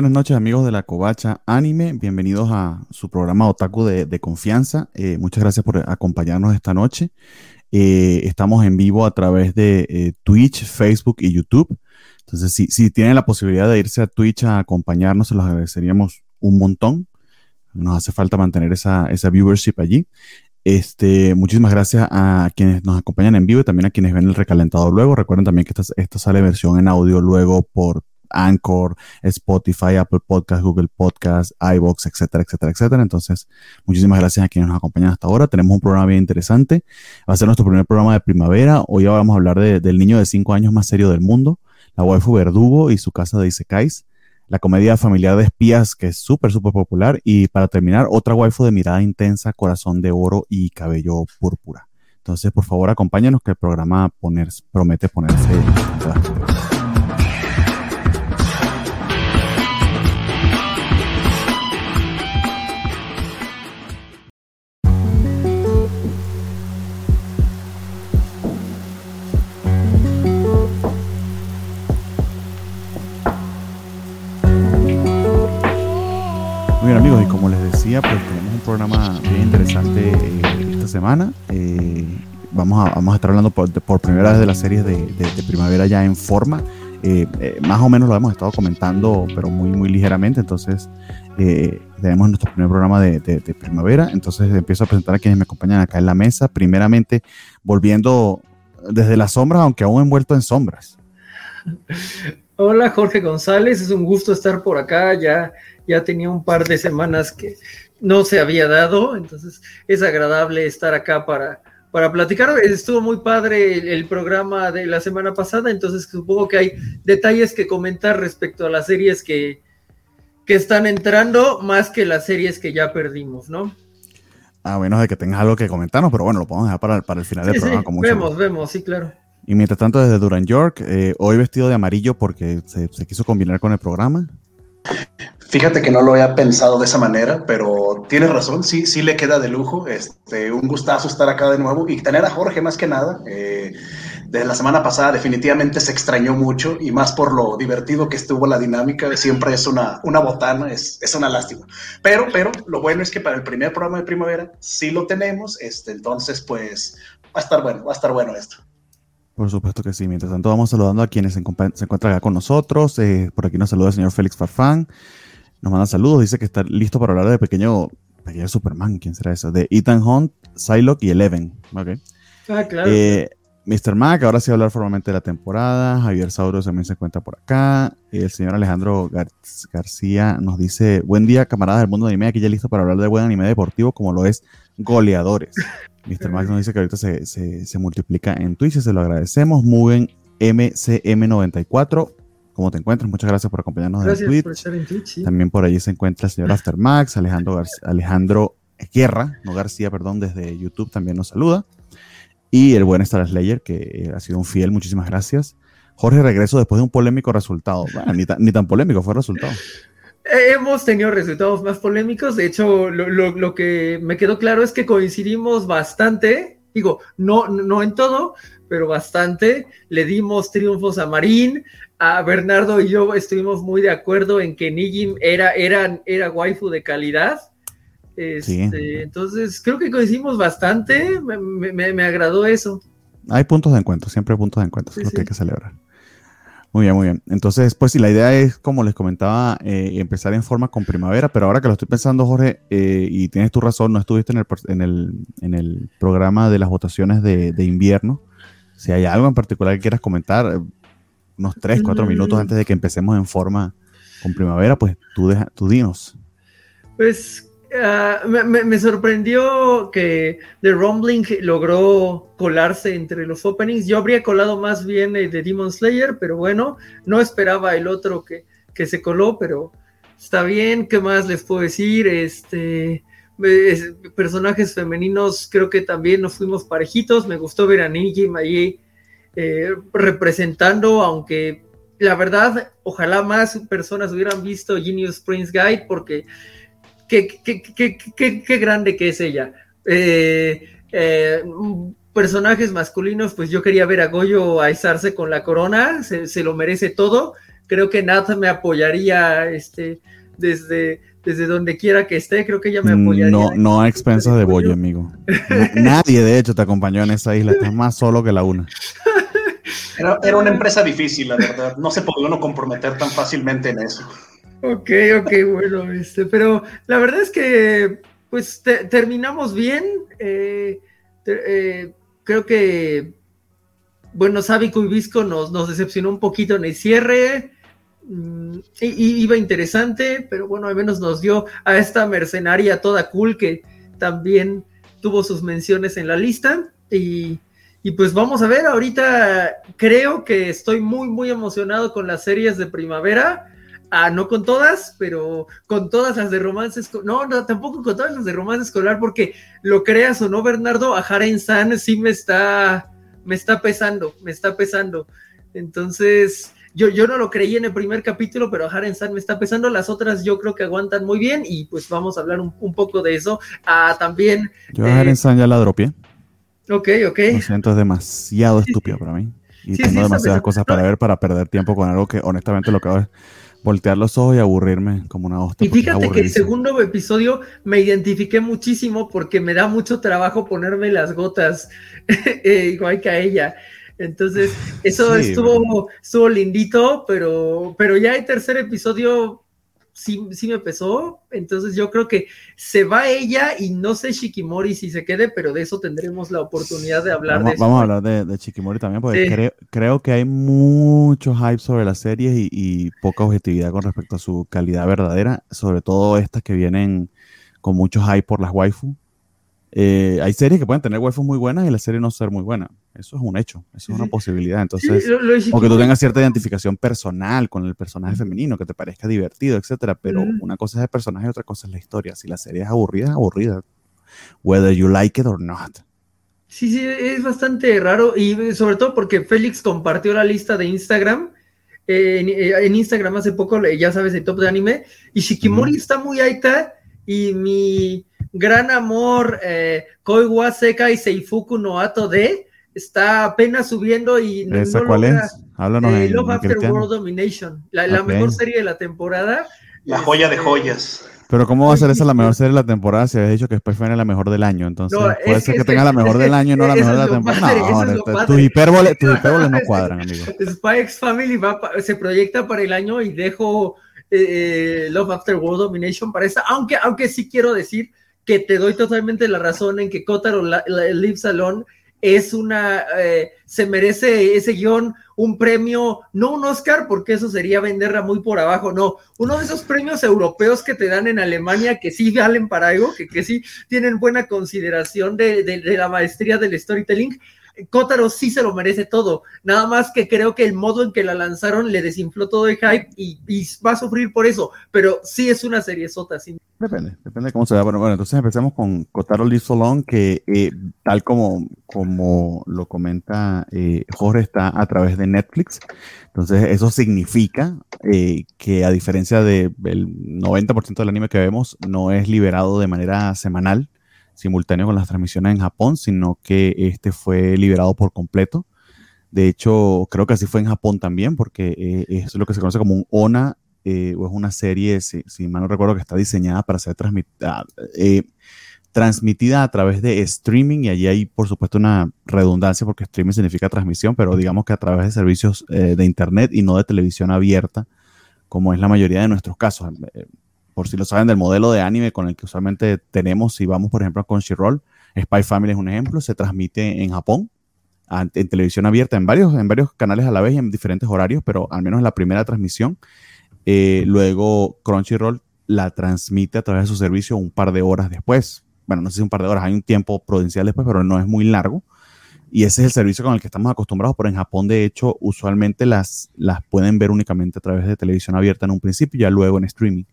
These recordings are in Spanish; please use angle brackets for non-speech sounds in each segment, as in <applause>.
buenas noches amigos de la Covacha Anime, bienvenidos a su programa Otaku de, confianza. Eh, muchas gracias por acompañarnos esta noche. Eh, estamos en vivo a través de eh, Twitch, Facebook y YouTube. Entonces, si, si, tienen la posibilidad de irse a Twitch a acompañarnos, se los agradeceríamos un montón. Nos hace falta mantener esa, esa viewership allí. Este, muchísimas gracias a quienes nos acompañan en vivo y también a quienes ven el recalentado luego. Recuerden también que esta, esta sale versión en audio luego por Anchor, Spotify, Apple Podcast, Google Podcast, iBox, etcétera, etcétera, etcétera. Entonces, muchísimas gracias a quienes nos acompañan hasta ahora. Tenemos un programa bien interesante. Va a ser nuestro primer programa de primavera. Hoy vamos a hablar del niño de 5 años más serio del mundo, la waifu Verdugo y su casa de Isekais. La comedia familiar de espías, que es súper, súper popular. Y para terminar, otra waifu de mirada intensa, corazón de oro y cabello púrpura. Entonces, por favor, acompáñanos que el programa promete ponerse. Pues tenemos un programa bien interesante eh, esta semana. Eh, vamos, a, vamos a estar hablando por, primera vez de las series de, primavera ya en forma. Eh, más o menos lo hemos estado comentando, pero muy, muy ligeramente. Entonces, tenemos nuestro primer programa de, primavera. Entonces, empiezo a presentar a quienes me acompañan acá en la mesa. Primeramente, volviendo desde las sombras, aunque aún envuelto en sombras. Hola Jorge González, es un gusto estar por acá. Ya ya tenía un par de semanas que no se había dado, entonces es agradable estar acá para, para platicar. Estuvo muy padre el, programa de la semana pasada, entonces supongo que hay detalles que comentar respecto a las series que, que están entrando, más que las series que ya perdimos, ¿no? A menos de que tengas algo que comentarnos, pero bueno, lo podemos dejar para, para el final del programa. Sí, vemos, vemos, sí, claro. Y mientras tanto, desde Duran York, eh, hoy vestido de amarillo porque se, se quiso combinar con el programa. Fíjate que no lo había pensado de esa manera, pero tienes razón, sí, sí le queda de lujo. Este, un gustazo estar acá de nuevo y tener a Jorge más que nada. Eh, desde la semana pasada definitivamente se extrañó mucho y más por lo divertido que estuvo la dinámica. Siempre es una, una botana, es, es una lástima. Pero, pero lo bueno es que para el primer programa de primavera sí lo tenemos. Este, entonces, pues va a estar bueno, va a estar bueno esto. Por supuesto que sí. Mientras tanto, vamos saludando a quienes se, encuentran acá con nosotros. Eh, por aquí nos saluda el señor Félix Farfán. Nos manda saludos, dice que está listo para hablar de pequeño, pequeño Superman, ¿quién será eso? De Ethan Hunt, Psylocke y Eleven. Okay. Ah, claro. Eh, Mr. Mac, ahora sí va a hablar formalmente de la temporada. Javier Sauros también se encuentra por acá. El señor Alejandro García nos dice: Buen día, camaradas del mundo de anime. Aquí ya listo para hablar de buen anime deportivo, como lo es Goleadores. <laughs> Mr. Mac nos dice que ahorita se, se, se multiplica en Twitch, se lo agradecemos. Muy bien, MCM94. ¿Cómo te encuentras? Muchas gracias por acompañarnos gracias en Twitch. Por estar en Twitch También por allí se encuentra el señor Aftermax, Alejandro, Alejandro Guerra, no García, perdón, desde YouTube también nos saluda. Y el buen Star Slayer, que eh, ha sido un fiel, muchísimas gracias. Jorge, regreso después de un polémico resultado. ni, ni, tan polémico fue el resultado. Hemos tenido resultados más polémicos. De hecho, lo, lo, lo, que me quedó claro es que coincidimos bastante. Digo, no, no en todo, pero bastante. Le dimos triunfos a Marín, a Bernardo y yo estuvimos muy de acuerdo en que Nijim era, era, era waifu de calidad. Este, entonces, creo que coincidimos bastante. Me, agradó eso. Hay puntos de encuentro, siempre hay puntos de encuentro, es lo que hay que celebrar. Muy bien, muy bien. Entonces, pues sí, la idea es, como les comentaba, eh, empezar en forma con primavera, pero ahora que lo estoy pensando, Jorge, eh, y tienes tu razón, no estuviste en el, en el, en el programa de las votaciones de, de invierno. Si hay algo en particular que quieras comentar, unos 3, 4 minutos antes de que empecemos en forma con primavera, pues tú, deja, tú dinos. Pues ah, me, sorprendió que The Rumbling logró colarse entre los openings. Yo habría colado más bien de Demon Slayer, pero bueno, no esperaba el otro que, que se coló, pero está bien. ¿Qué más les puedo decir? Este. personajes femeninos, creo que también nos fuimos parejitos. Me gustó ver a Nijim allí eh, representando, aunque la verdad, ojalá más personas hubieran visto Genius Prince Guide, porque qué, grande que es ella. Eh, eh, personajes masculinos, pues yo quería ver a Goyo aizarse con la corona, se, lo merece todo, creo que Nat me apoyaría este, desde, desde donde quiera que esté, creo que ella me apoyaría. No, no a expensas de Bollo, amigo. <laughs> Nadie, de hecho, te acompañó en esa isla, estás más solo que la una. Era, era, una empresa difícil, la verdad. No se podía uno comprometer tan fácilmente en eso. Ok, ok, bueno, este, pero la verdad es que pues terminamos bien. Eh, eh, creo que, bueno, Sábico y Visco nos, nos decepcionó un poquito en el cierre. Mm, y, iba interesante, pero bueno, al menos nos dio a esta mercenaria toda cool que también tuvo sus menciones en la lista. Y, y pues vamos a ver, ahorita creo que estoy muy, muy emocionado con las series de primavera. Ah, no con todas, pero con todas las de romance No, no, tampoco con todas las de romance escolar, porque lo creas o no, Bernardo, a Haren San sí me está, me está pesando, me está pesando. Entonces, yo, yo no lo creí en el primer capítulo, pero Haren San me está pesando. Las otras yo creo que aguantan muy bien y pues vamos a hablar un, poco de eso. Ah, también. Yo a Haren San ya la dropié. Ok, ok. Lo siento, es demasiado estúpido para mí. Y tengo demasiadas cosas para ver para perder tiempo con algo que honestamente lo que hago es voltear los ojos y aburrirme como una hostia. Y fíjate que el segundo episodio me identifiqué muchísimo porque me da mucho trabajo ponerme las gotas, <laughs> eh, igual que a ella. Entonces, <laughs> eso estuvo, estuvo lindito, pero, pero ya el tercer episodio sí, sí me pesó. Entonces yo creo que se va ella y no sé Shikimori si se quede, pero de eso tendremos la oportunidad de hablar. Vamos, de vamos a hablar de, de, Shikimori también, porque creo, que hay mucho hype sobre las series y, y poca objetividad con respecto a su calidad verdadera, sobre todo estas que vienen con mucho hype por las waifu. Eh, hay series que pueden tener waifus muy buenas y la serie no ser muy buena. Eso es un hecho, eso es una posibilidad. Entonces, o que tú tengas cierta identificación personal con el personaje femenino, que te parezca divertido, etcétera. Pero una cosa es el personaje y otra cosa es la historia. Si la serie es aburrida, es aburrida. Whether you like it or not. Sí, sí, es bastante raro y sobre todo porque Félix compartió la lista de Instagram. Eh, eh, en, Instagram hace poco, ya sabes, el top de anime. Y Shikimori está muy alta y mi gran amor, eh, Koiwa Seka y Seifuku no Ato de, está apenas subiendo y no, ¿Esa cuál es? Háblanos eh, Love After World Domination, la, mejor serie de la temporada. La joya de joyas. Pero ¿cómo va a ser esa la mejor serie de la temporada si habéis dicho que Spy Family es la mejor del año? Entonces, puede ser que, tenga la mejor del año y no la mejor de la temporada. no, tus <laughs> hipérboles, no cuadran, amigo. Spy X Family va, se proyecta para el año y dejo eh, Love After World Domination para esa, aunque, aunque sí quiero decir que te doy totalmente la razón en que Kotaro Live Salon es una, eh, se merece ese guion un premio, no un Oscar, porque eso sería venderla muy por abajo, no, uno de esos premios europeos que te dan en Alemania que sí valen para algo, que, que sí tienen buena consideración de, de, de la maestría del storytelling. Kotaro sí se lo merece todo, nada más que creo que el modo en que la lanzaron le desinfló todo el hype y, y va a sufrir por eso, pero sí es una serie sota, sin Depende, depende de cómo se vea. Bueno, bueno, entonces empecemos con Kotaro Live So que eh, tal como, como lo comenta eh, Jorge, está a través de Netflix. Entonces, eso significa eh, que a diferencia del 90% del anime que vemos, no es liberado de manera semanal, simultáneo con las transmisiones en Japón, sino que este fue liberado por completo. De hecho, creo que así fue en Japón también, porque es lo que se conoce como un ONA eh, o es una serie, si, mal no recuerdo, que está diseñada para ser transmitida, eh, transmitida a través de streaming y allí hay, por supuesto, una redundancia porque streaming significa transmisión, pero digamos que a través de servicios eh, de Internet y no de televisión abierta, como es la mayoría de nuestros casos. Por si lo saben, del modelo de anime con el que usualmente tenemos, si vamos, por ejemplo, a Crunchyroll, Spy Family es un ejemplo, se transmite en Japón, en televisión abierta, en varios, en varios canales a la vez y en diferentes horarios, pero al menos en la primera transmisión eh, luego Crunchyroll la transmite a través de su servicio un par de horas después. Bueno, no sé si un par de horas, hay un tiempo prudencial después, pero no es muy largo. Y ese es el servicio con el que estamos acostumbrados, pero en Japón, de hecho, usualmente las, las pueden ver únicamente a través de televisión abierta en un principio y ya luego en streaming.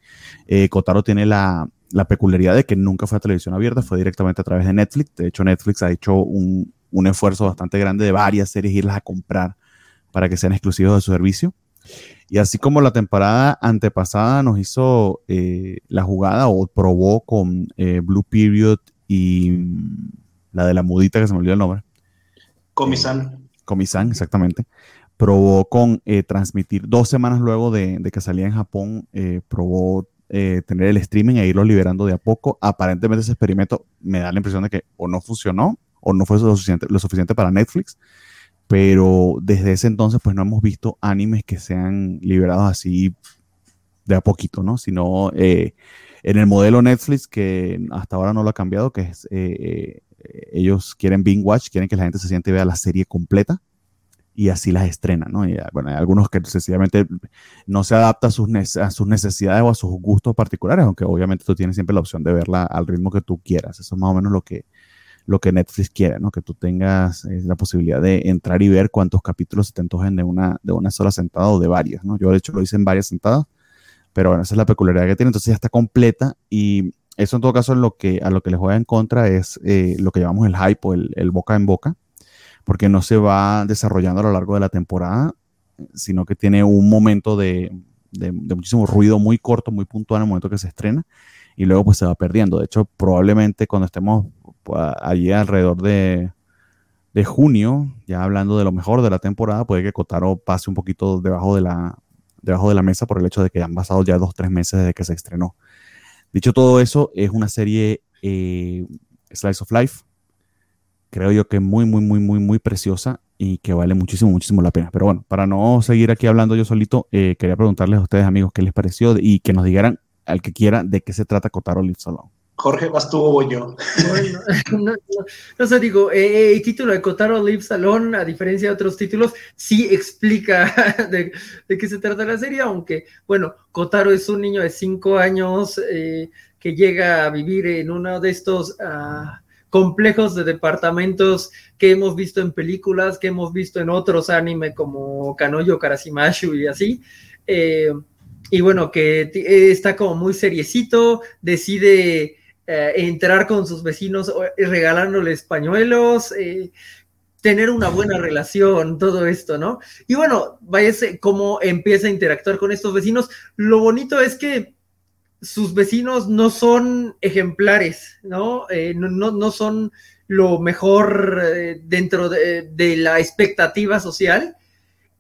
Eh, Kotaro tiene la, la, peculiaridad de que nunca fue a televisión abierta, fue directamente a través de Netflix. De hecho, Netflix ha hecho un, un esfuerzo bastante grande de varias series irlas a comprar para que sean exclusivos de su servicio. Y así como la temporada antepasada nos hizo eh, la jugada o probó con eh, Blue Period y mm, la de la mudita que se me olvidó el nombre. Comisan. Comisan, exactamente. probó con eh, transmitir dos semanas luego de, que salía en Japón, eh, probó eh, tener el streaming e irlo liberando de a poco. Aparentemente ese experimento me da la impresión de que o no funcionó o no fue lo suficiente, lo suficiente para Netflix, pero desde ese entonces pues no hemos visto animes que sean liberados así de a poquito, ¿no? Sino en el modelo Netflix que hasta ahora no lo ha cambiado, que es ellos quieren binge watch, quieren que la gente se siente y vea la serie completa y así las estrenan, ¿no? Y, bueno, hay algunos que sencillamente no se adapta a sus, necesidades o a sus gustos particulares, aunque obviamente tú tienes siempre la opción de verla al ritmo que tú quieras. Eso es más o menos lo que, lo que Netflix quiere, ¿no? Que tú tengas eh, la posibilidad de entrar y ver cuántos capítulos se te antojen de una, de una sola sentada o de varias, ¿no? Yo de hecho lo hice en varias sentadas, pero bueno, esa es la peculiaridad que tiene. Entonces ya está completa y eso en todo caso lo que, a lo que les juega en contra es eh, lo que llamamos el hype o el, boca en boca porque no se va desarrollando a lo largo de la temporada, sino que tiene un momento de, muchísimo ruido muy corto, muy puntual en el momento que se estrena, y luego pues se va perdiendo. De hecho, probablemente cuando estemos pues, allí alrededor de, junio, ya hablando de lo mejor de la temporada, puede que Kotaro pase un poquito debajo de la, debajo de la mesa por el hecho de que han pasado ya dos, tres meses desde que se estrenó. Dicho todo eso, es una serie eh, Slice of Life, creo yo que muy, muy, muy, muy, muy preciosa y que vale muchísimo, muchísimo la pena. Pero bueno, para no seguir aquí hablando yo solito, eh, quería preguntarles a ustedes, amigos, qué les pareció y que nos dijeran al que quiera de qué se trata Kotaro Live Salon. Jorge, ¿vas tú o yo? Bueno, <laughs> no, sé, digo, eh, el título de Kotaro Live Salon, a diferencia de otros títulos, sí explica <laughs> de, qué se trata la serie, aunque, bueno, Kotaro es un niño de cinco años eh, que llega a vivir en uno de estos... Uh, complejos de departamentos que hemos visto en películas, que hemos visto en otros anime como Kanoyo Karasimashu y así. Eh, y bueno, que está como muy seriecito, decide eh, entrar con sus vecinos regalándoles pañuelos, eh, tener una buena relación, todo esto, ¿no? Y bueno, vaya cómo empieza a interactuar con estos vecinos. Lo bonito es que sus vecinos no son ejemplares, ¿no? Eh, no, son lo mejor eh, dentro de, la expectativa social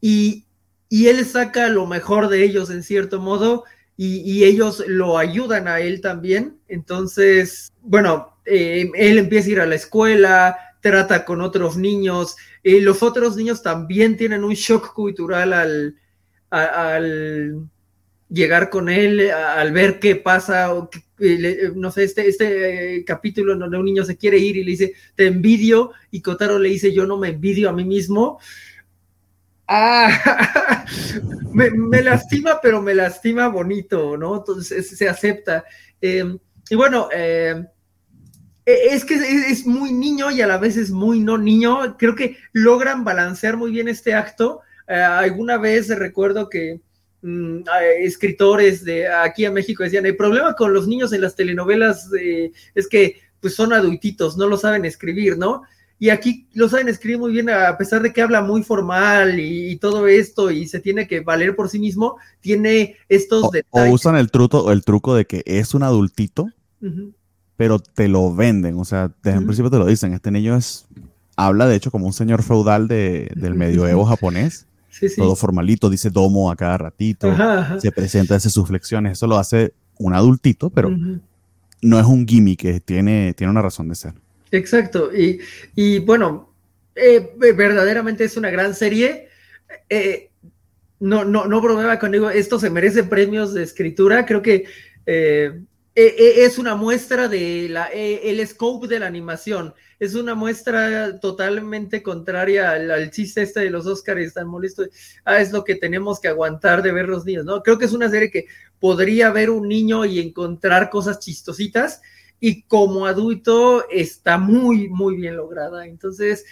y, él saca lo mejor de ellos en cierto modo y, ellos lo ayudan a él también. Entonces, bueno, eh, él empieza a ir a la escuela, trata con otros niños, los otros niños también tienen un shock cultural al, al llegar con él al ver qué pasa, o no sé, este, este capítulo donde un niño se quiere ir y le dice, te envidio, y Kotaro le dice, yo no me envidio a mí mismo. Ah, <laughs> me, lastima, pero me lastima bonito, ¿no? Entonces se acepta. Em, y bueno, em, e, es que es, muy niño y a la vez es muy no niño. Creo que logran balancear muy bien este acto. Eh, alguna vez recuerdo que Mm, escritores de aquí a México decían, el problema con los niños en las telenovelas eh, es que pues son adultitos, no lo saben escribir, ¿no? Y aquí lo saben escribir muy bien, a pesar de que habla muy formal y, todo esto y se tiene que valer por sí mismo, tiene estos o, detalles. O usan el truco, el truco de que es un adultito, pero te lo venden, o sea, desde un principio te lo dicen, este niño es, habla de hecho como un señor feudal de, del medioevo japonés todo formalito, dice domo a cada ratito, se presenta, hace sus flexiones, eso lo hace un adultito, pero no es un gimmick, tiene, tiene una razón de ser. Exacto, y, bueno, eh, verdaderamente es una gran serie. Eh, no, no, no bromeaba conmigo, esto se merece premios de escritura, creo que eh, es una muestra de la, el scope de la animación es una muestra totalmente contraria al, chiste este de los Oscars tan molesto. Ah, es lo que tenemos que aguantar de ver los niños, ¿no? Creo que es una serie que podría ver un niño y encontrar cosas chistositas y como adulto está muy, muy bien lograda. Entonces,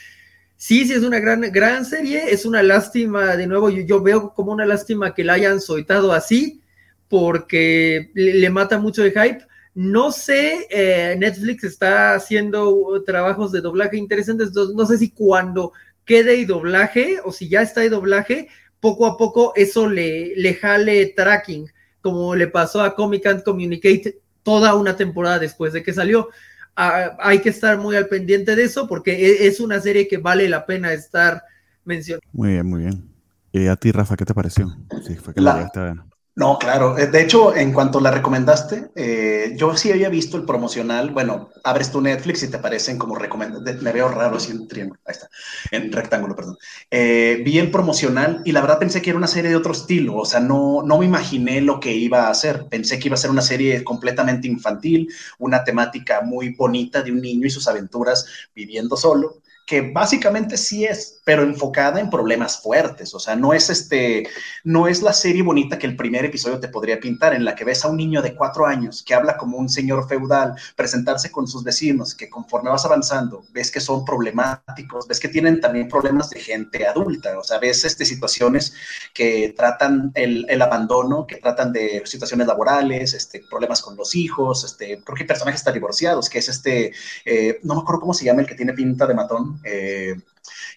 sí, sí es una gran, gran serie, es una lástima, de nuevo, yo, yo veo como una lástima que la hayan soltado así, porque le mata mucho de hype, no sé, eh, Netflix está haciendo trabajos de doblaje interesantes, no sé si cuando quede y doblaje o si ya está de doblaje, poco a poco eso le, le jale tracking, como le pasó a Comic and Communicate toda una temporada después de que salió. Ah, hay que estar muy al pendiente de eso porque e, es una serie que vale la pena estar mencionando. Muy bien, muy bien. ¿Y a ti, Rafa, qué te pareció? Sí, fue que la, llegaste a ver. No, claro. Eh, de hecho, en cuanto la recomendaste, eh, yo sí había visto el promocional. Bueno, abres tu Netflix y te aparecen como recomendados. Me veo raro así en triángulo. Ahí está. En rectángulo, perdón. Eh, vi el promocional y la verdad pensé que era una serie de otro estilo. O sea, no, no me imaginé lo que iba a hacer. Pensé que iba a ser una serie completamente infantil, una temática muy bonita de un niño y sus aventuras viviendo solo que básicamente sí es, pero enfocada en problemas fuertes. O sea, no es este, no es la serie bonita que el primer episodio te podría pintar, en la que ves a un niño de cuatro años que habla como un señor feudal, presentarse con sus vecinos, que conforme vas avanzando, ves que son problemáticos, ves que tienen también problemas de gente adulta. O sea, ves este, situaciones que tratan el, el abandono, que tratan de situaciones laborales, este, problemas con los hijos, este, creo que personajes están divorciados, que es este, eh, no me acuerdo cómo se llama el que tiene pinta de matón eh,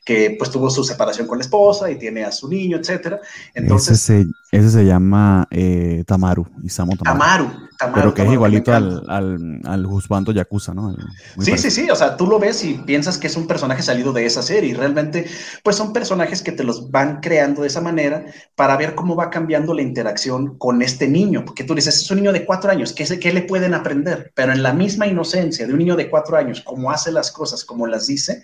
que pues tuvo su separación con la esposa y tiene a su niño, etcétera. Entonces, ese se, llama eh, Tamaru, Isamu Tamaru. Tamaru. pero que es igualito al, al, al Husbando Yakuza, ¿no? sí, sí, sí, o sea, tú lo ves y piensas que es un personaje salido de esa serie y realmente pues son personajes que te los van creando de esa manera para ver cómo va cambiando la interacción con este niño, porque tú dices, es un niño de cuatro años, ¿qué, ¿qué le pueden aprender? Pero en la misma inocencia de un niño de cuatro años, cómo hace las cosas, como las dice,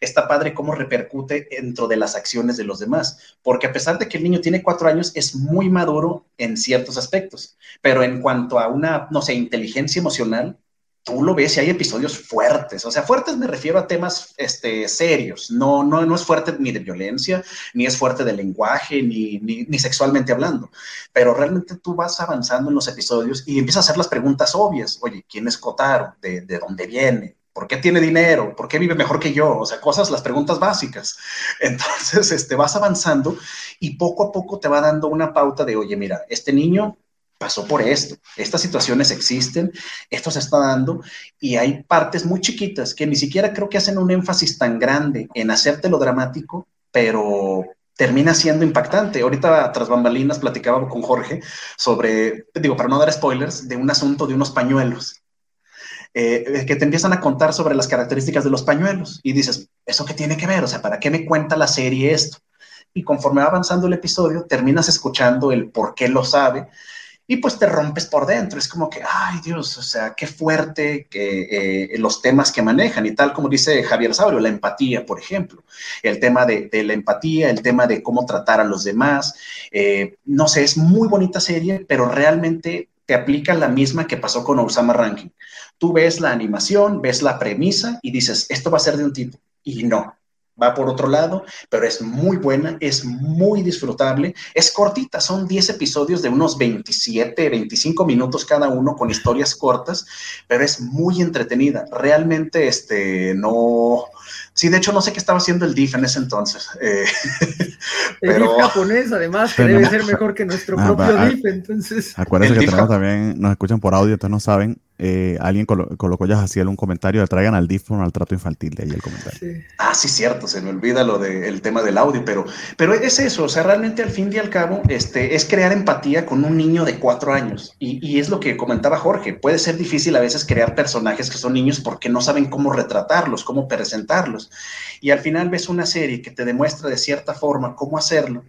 está padre cómo repercute dentro de las acciones de los demás, porque a pesar de que el niño tiene cuatro años, es muy maduro en ciertos aspectos, pero en cuanto a una, no sé, inteligencia emocional, tú lo ves y hay episodios fuertes, o sea, fuertes me refiero a temas este, serios, no, no, no es fuerte ni de violencia, ni es fuerte de lenguaje, ni, ni, sexualmente hablando, pero realmente tú vas avanzando en los episodios y empiezas a hacer las preguntas obvias, oye, ¿quién es Kotaro? ¿De, de dónde viene? ¿Por qué tiene dinero? ¿Por qué vive mejor que yo? O sea, cosas, las preguntas básicas. <laughs> Entonces, este, vas avanzando y poco a poco te va dando una pauta de, oye, mira, este niño pasó por esto, estas situaciones existen, esto se está dando y hay partes muy chiquitas que ni siquiera creo que hacen un énfasis tan grande en hacértelo dramático, pero termina siendo impactante. Ahorita tras bambalinas platicaba con Jorge sobre, digo, para no dar spoilers, de un asunto de unos pañuelos eh, que te empiezan a contar sobre las características de los pañuelos y dices, ¿eso qué tiene que ver? O sea, ¿para qué me cuenta la serie esto? Y conforme va avanzando el episodio, terminas escuchando el por qué lo sabe y pues te rompes por dentro. Es como que, ay Dios, o sea, qué fuerte que eh, los temas que manejan y tal como dice Javier Saurio, la empatía, por ejemplo, el tema de, la empatía, el tema de cómo tratar a los demás. Eh, no sé, es muy bonita serie, pero realmente te aplica la misma que pasó con Osama Ranking. Tú ves la animación, ves la premisa y dices, esto va a ser de un tipo. Y no, va por otro lado, pero es muy buena, es muy disfrutable, es cortita, son 10 episodios de unos 27, 25 minutos cada uno con historias cortas, pero es muy entretenida. Realmente, este, no... Sí, de hecho, no sé qué estaba haciendo el DIF en ese entonces. Eh, <laughs> el DIF japonés, además, que debe ser mejor que nuestro ah, propio ah, DIF, entonces... Acuérdense que tenemos también, nos escuchan por audio, entonces no saben, eh, alguien colocó ya así un comentario, le traigan al DIF al trato infantil, de ahí el comentario. Ah, sí, cierto, se me olvida lo del tema del audio, pero, pero es eso, o sea, realmente al fin y al cabo, este, es crear empatía con un niño de cuatro años. Y, y es lo que comentaba Jorge, puede ser difícil a veces crear personajes que son niños porque no saben cómo retratarlos, cómo presentarlos. Y al final ves una serie que te demuestra de cierta forma cómo hacerlo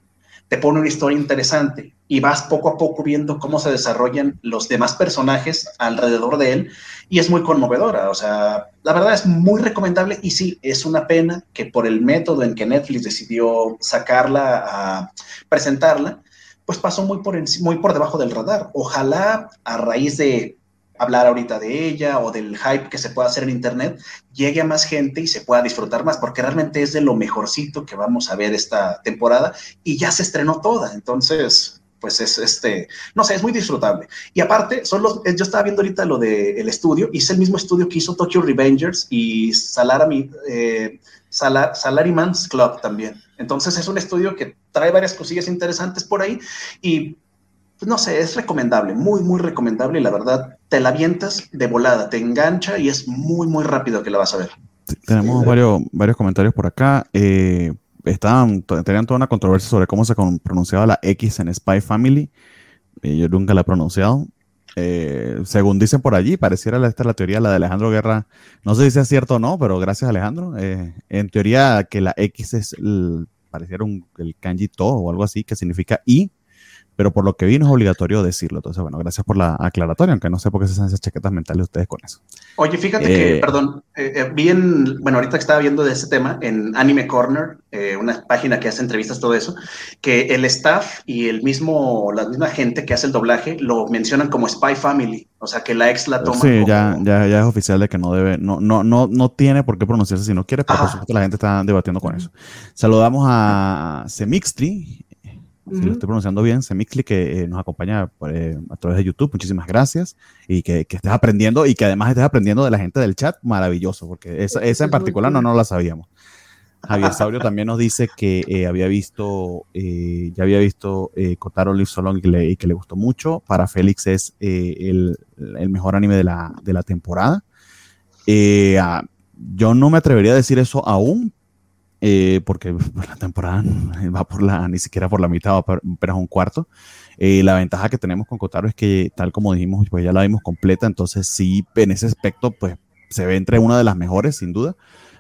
te pone una historia interesante y vas poco a poco viendo cómo se desarrollan los demás personajes alrededor de él y es muy conmovedora. O sea, la verdad es muy recomendable y sí, es una pena que por el método en que Netflix decidió sacarla a presentarla, pues pasó muy por, muy por debajo del radar. Ojalá a raíz de hablar ahorita de ella o del hype que se puede hacer en Internet, llegue a más gente y se pueda disfrutar más, porque realmente es de lo mejorcito que vamos a ver esta temporada y ya se estrenó toda. Entonces, pues es este, no sé, es muy disfrutable. Y aparte, son los, yo estaba viendo ahorita lo del estudio, y es el mismo estudio que hizo Tokyo Revengers y eh, Salaryman's Club también. Entonces es un estudio que trae varias cosillas interesantes por ahí y no sé, es recomendable, muy, muy recomendable y la verdad, te la avientas de volada, te engancha y es muy, muy rápido que la vas a ver. tenemos varios, varios comentarios por acá. Eh, estaban, tenían toda una controversia sobre cómo se pronunciaba la X en Spy Family. Eh, yo nunca la he pronunciado. Eh, según dicen por allí, pareciera esta la teoría, la de Alejandro Guerra. No sé si es cierto o no, pero gracias Alejandro. en teoría que la X es pareciera un, el kanji to o algo así, que significa y, pero por lo que vi no es obligatorio decirlo. Entonces, bueno, gracias por la aclaratoria, aunque no sé por qué se hacen esas chaquetas mentales ustedes con eso. Oye, fíjate que, eh, perdón, eh, eh, vi en, bueno, ahorita que estaba viendo de ese tema en Anime Corner, una página que hace entrevistas, todo eso, que el staff y el mismo, la misma gente que hace el doblaje lo mencionan como Spy Family, o sea, que la ex la toma. Sí, ya, ya, ya es oficial de que no debe, no, no, no, no tiene por qué pronunciarse si no quiere, pero por supuesto la gente está debatiendo con eso. Saludamos a Semixtri, si lo estoy pronunciando bien, Semixli, que eh, nos acompaña eh, a través de YouTube. Muchísimas gracias. Y que, que, estés aprendiendo y que además estés aprendiendo de la gente del chat. Maravilloso, porque esa, esa en particular no, no la sabíamos. Javier Saurio <laughs> también nos dice que eh, había visto, ya había visto Kotaro Live So y que, le, y que, le, gustó mucho. Para Félix es el, el, mejor anime de la, de la temporada. Ah, yo no me atrevería a decir eso aún, eh, porque la temporada <laughs> va por la, ni siquiera por la mitad, va por, apenas un cuarto. Eh, la ventaja que tenemos con Kotaro es que, tal como dijimos, pues ya la vimos completa, entonces sí, en ese aspecto, pues se ve entre una de las mejores, sin duda,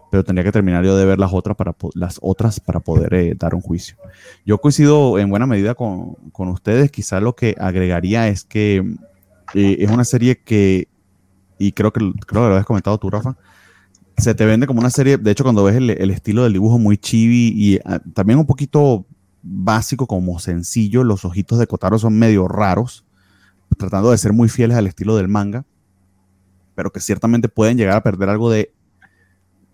pero tendría que terminar yo de ver las otras para, las otras para poder eh, dar un juicio. Yo coincido en buena medida con, con ustedes, quizá lo que agregaría es que es una serie que, y creo que, creo que lo habías comentado tú, Rafa, se te vende como una serie, de hecho cuando ves el, estilo del dibujo muy chibi y ah, también un poquito básico, como sencillo, los ojitos de Kotaro son medio raros, tratando de ser muy fieles al estilo del manga, pero que ciertamente pueden llegar a perder algo de,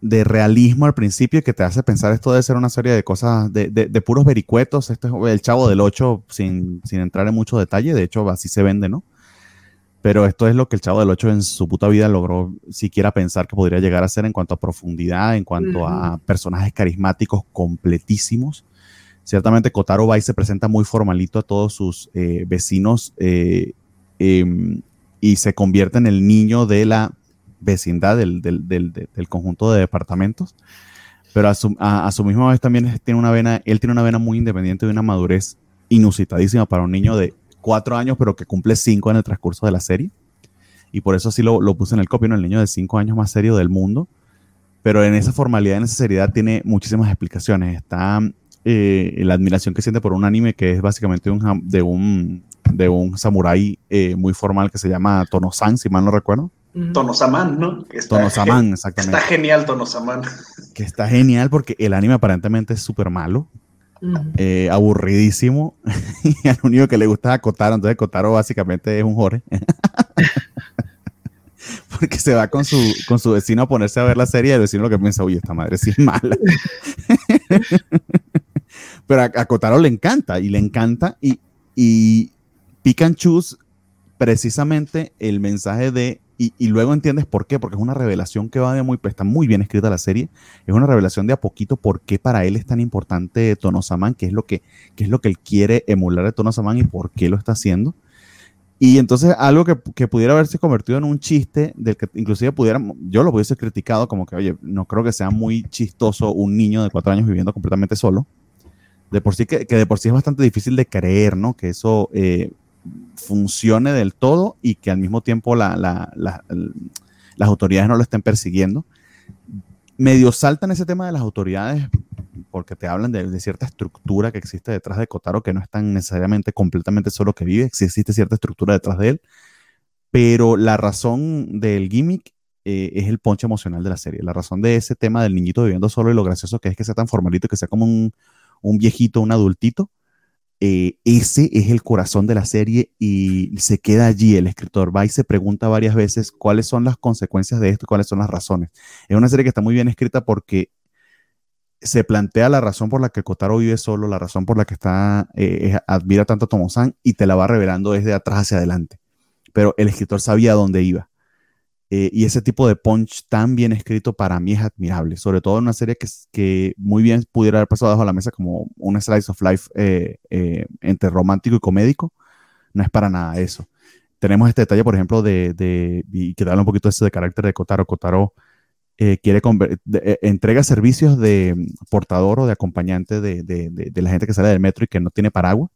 de realismo al principio que te hace pensar esto debe ser una serie de cosas, de, de, puros vericuetos, este es el chavo del 8 sin, sin entrar en mucho detalle, de hecho así se vende, ¿no? Pero esto es lo que el Chavo del 8 en su puta vida logró siquiera pensar que podría llegar a ser en cuanto a profundidad, en cuanto a personajes carismáticos completísimos. Ciertamente Kotaro Bai se presenta muy formalito a todos sus eh, vecinos eh, em, y se convierte en el niño de la vecindad del, conjunto de departamentos. Pero a su, a su, misma vez también tiene una vena, él tiene una vena muy independiente de una madurez inusitadísima para un niño de cuatro años, pero que cumple cinco en el transcurso de la serie. Y por eso así lo, lo puse en el copy, ¿no? El niño de cinco años más serio del mundo. Pero en esa formalidad, en esa seriedad, tiene muchísimas explicaciones. Está eh, la admiración que siente por un anime que es básicamente un, de un de un samurái eh, muy formal que se llama Tonosan, si mal no recuerdo. Tonosaman, ¿no? Tonosaman, exactamente. Está genial Tonosaman. Que está genial porque el anime aparentemente es súper malo. Eh, aburridísimo. <laughs> Y al único que le gusta es a Kotaro, entonces Kotaro básicamente es un jore <laughs> porque se va con su, con su vecino a ponerse a ver la serie y el vecino lo que piensa, oye, esta madre sí es mala. <laughs> Pero a, Kotaro le encanta y le encanta y, y precisamente el mensaje de y, luego entiendes por qué, porque es una revelación que va de muy, está muy bien escrita la serie, es una revelación de a poquito por qué para él es tan importante Tonosaman, qué es lo que, es lo que él quiere emular de Tonosaman y por qué lo está haciendo. Y entonces algo que, que, pudiera haberse convertido en un chiste, del que inclusive pudiera, yo lo hubiese criticado como que, oye, no creo que sea muy chistoso un niño de cuatro años viviendo completamente solo. De por sí que, que de por sí es bastante difícil de creer, ¿no? Que eso eh, funcione del todo y que al mismo tiempo las autoridades no lo estén persiguiendo. Medio saltan ese tema de las autoridades porque te hablan de, cierta estructura que existe detrás de Kotaro, que no es tan necesariamente completamente solo que vive, existe cierta estructura detrás de él, pero la razón del gimmick eh, es el ponche emocional de la serie. La razón de ese tema del niñito viviendo solo y lo gracioso que es que sea tan formalito, que sea como un viejito, un adultito, eh, ese es el corazón de la serie y se queda allí. El escritor va y se pregunta varias veces cuáles son las consecuencias de esto, cuáles son las razones. Es una serie que está muy bien escrita porque se plantea la razón por la que Kotaro vive solo, la razón por la que está, eh, admira tanto a Tomosan y te la va revelando desde atrás hacia adelante. Pero el escritor sabía dónde iba. Eh, y ese tipo de punch tan bien escrito para mí es admirable, sobre todo en una serie que, que muy bien pudiera haber pasado bajo la mesa como un slice of life eh, eh, entre romántico y comédico. No es para nada eso. Tenemos este detalle, por ejemplo, de, de y que da un poquito eso de carácter de Kotaro. Kotaro quiere entrega servicios de portador o de acompañante de, de, la gente que sale del metro y que no tiene paraguas,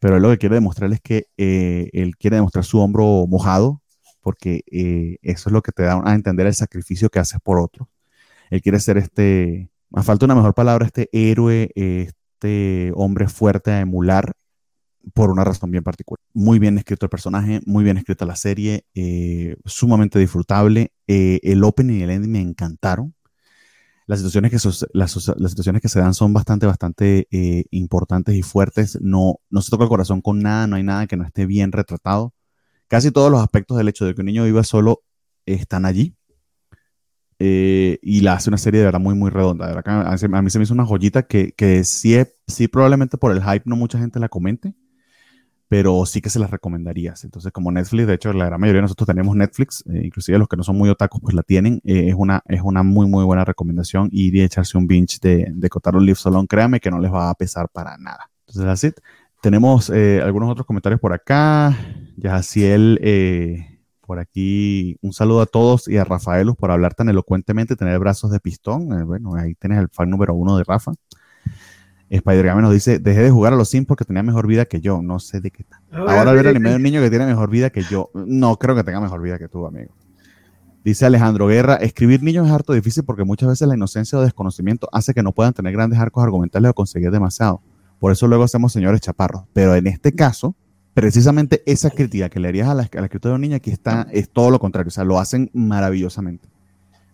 pero él lo que quiere demostrar es que él quiere demostrar su hombro mojado porque eh, eso es lo que te da a entender el sacrificio que haces por otro. Él quiere ser este, me falta una mejor palabra, este héroe, este hombre fuerte a emular por una razón bien particular. Muy bien escrito el personaje, muy bien escrita la serie, eh, sumamente disfrutable. Eh, el opening y el ending me encantaron. Las situaciones que, se dan son bastante, bastante importantes y fuertes. No, no se toca el corazón con nada, no hay nada que no esté bien retratado. Casi todos los aspectos del hecho de que un niño viva solo están allí. y la hace una serie de verdad muy, muy redonda. a, mí se me hizo una joyita que, que sí, sí probablemente por el hype no mucha gente la comente pero sí que se las recomendarías. Entonces, como Netflix, de hecho, la gran mayoría de nosotros tenemos Netflix, eh, inclusive los que no son muy otakus, pues la tienen. Eh, es, una, es una muy, muy buena recomendación ir y echarse un binge de, de Kotaro Live Salon. Créame que no les va a pesar para nada. Entonces, así. Tenemos eh, algunos otros comentarios por acá. Yaciel, eh, por aquí, un saludo a todos y a Rafaelus por hablar tan elocuentemente, tener brazos de pistón. bueno, ahí tienes el fan número uno de Rafa. Spider-Man nos dice, dejé de jugar a los Sims porque tenía mejor vida que yo. No sé de qué tal. Ahora ver el anime de un niño que tiene mejor vida que yo. No creo que tenga mejor vida que tú, amigo. Dice Alejandro Guerra, escribir niños es harto difícil porque muchas veces la inocencia o desconocimiento hace que no puedan tener grandes arcos argumentales o conseguir demasiado. Por eso luego hacemos señores chaparros. Pero en este caso, precisamente esa crítica que le harías a la, a la escritura de un niño aquí está, es todo lo contrario. O sea, lo hacen maravillosamente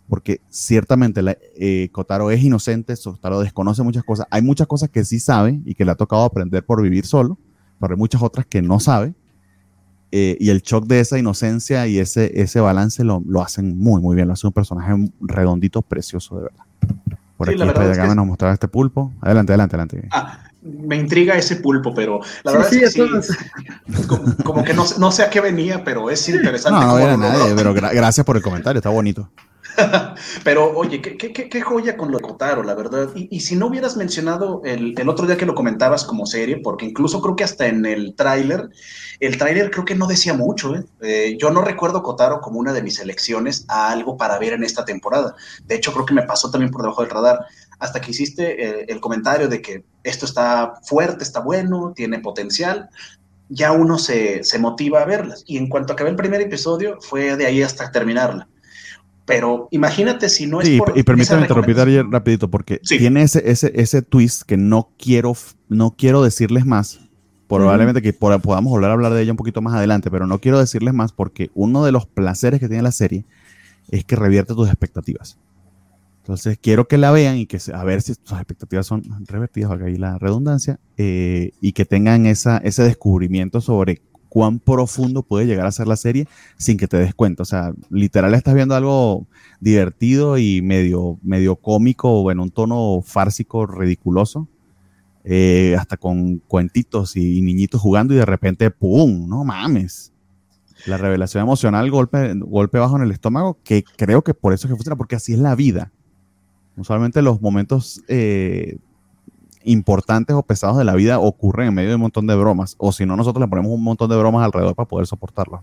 porque ciertamente la, eh, Kotaro es inocente, Kotaro desconoce muchas cosas. Hay muchas cosas que sí sabe y que le ha tocado aprender por vivir solo, pero hay muchas otras que no sabe. Eh, y el shock de esa inocencia y ese, ese balance lo, lo, hacen muy, muy bien. Lo hace un personaje redondito, precioso, de verdad. Por aquí Gama nos mostraba este pulpo. Adelante, adelante, adelante. Ah, me intriga ese pulpo, pero la verdad es que sí, como, que no, no, sé a qué venía, pero es interesante. No, no, nadie, pero gracias por el comentario, está bonito. <laughs> Pero oye, ¿qué, qué, joya con lo de Kotaro, la verdad. Y, si no hubieras mencionado el, el, otro día que lo comentabas como serie, porque incluso creo que hasta en el tráiler, el tráiler creo que no decía mucho. ¿eh? Eh, yo no recuerdo Kotaro como una de mis elecciones a algo para ver en esta temporada. De hecho, creo que me pasó también por debajo del radar. Hasta que hiciste eh, el comentario de que esto está fuerte, está bueno, tiene potencial, ya uno se, se motiva a verlas. Y en cuanto acabé el primer episodio, fue de ahí hasta terminarla. Pero imagínate si no es sí, por y permítame interrumpir rapidito porque tiene ese, ese, ese twist que no quiero, no quiero decirles más. Probablemente que podamos volver a hablar de ella un poquito más adelante, pero no quiero decirles más porque uno de los placeres que tiene la serie es que revierte tus expectativas. Entonces quiero que la vean y que a ver si tus expectativas son revertidas, acá ahí la redundancia, eh, y que tengan esa, ese descubrimiento sobre cuán profundo puede llegar a ser la serie sin que te des cuenta. O sea, literal estás viendo algo divertido y medio, medio cómico o en un tono fársico, ridiculoso, eh, hasta con cuentitos y, niñitos jugando y de repente, ¡pum! No mames. La revelación emocional, golpe, golpe bajo en el estómago, que creo que por eso es que funciona, porque así es la vida. Usualmente los momentos eh, importantes o pesados de la vida ocurren en medio de un montón de bromas. O si no, nosotros le ponemos un montón de bromas alrededor para poder soportarlas.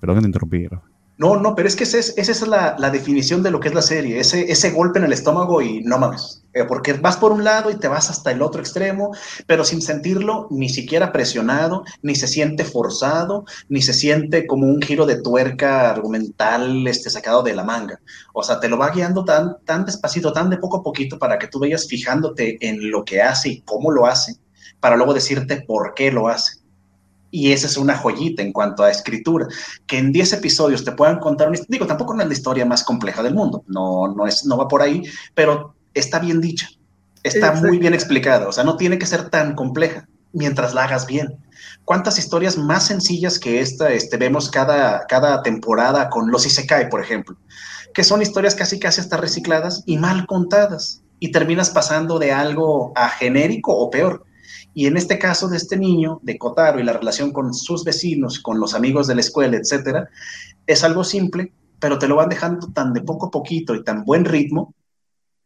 Perdón que te interrumpí. No, no, pero es que esa es, la, definición de lo que es la serie, ese, ese golpe en el estómago y no mames, eh, porque vas por un lado y te vas hasta el otro extremo, pero sin sentirlo ni siquiera presionado, ni se siente forzado, ni se siente como un giro de tuerca argumental este, sacado de la manga. O sea, te lo va guiando tan, tan despacito, tan de poco a poquito para que tú vayas fijándote en lo que hace y cómo lo hace, para luego decirte por qué lo hace. Y esa es una joyita en cuanto a escritura, que en 10 episodios te puedan contar una Digo, tampoco no es la historia más compleja del mundo, no, no, es, no va por ahí, pero está bien dicha, está muy bien explicada, o sea, no tiene que ser tan compleja mientras la hagas bien. ¿Cuántas historias más sencillas que esta este, vemos cada, cada temporada con los Isekai, por ejemplo? Que son historias casi casi hasta recicladas y mal contadas. Y terminas pasando de algo a genérico o peor. Y en este caso de este niño, de Kotaro, y la relación con sus vecinos, con los amigos de la escuela, etcétera, es algo simple, pero te lo van dejando tan de poco a poquito y tan buen ritmo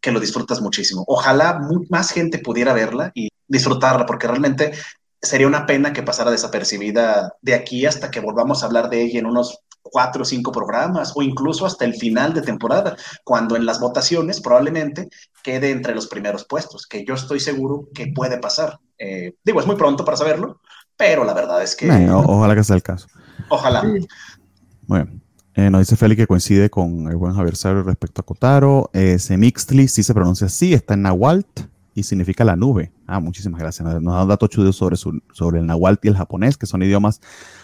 que lo disfrutas muchísimo. Ojalá más gente pudiera verla y disfrutarla, porque realmente sería una pena que pasara desapercibida de aquí hasta que volvamos a hablar de ella en unos cuatro o cinco programas o incluso hasta el final de temporada, cuando en las votaciones probablemente quede entre los primeros puestos, que yo estoy seguro que puede pasar. Eh, digo, es muy pronto para saberlo, pero la verdad es que... ojalá que sea el caso. Ojalá. Bueno, Eh, nos dice Félix que coincide con el buen Javier respecto a Kotaro. Eh, Semixtli sí se pronuncia así, está en Nahualt y significa la nube. Ah, muchísimas gracias. Nos, da un dato chudo sobre, sobre el Nahualt y el japonés, que son idiomas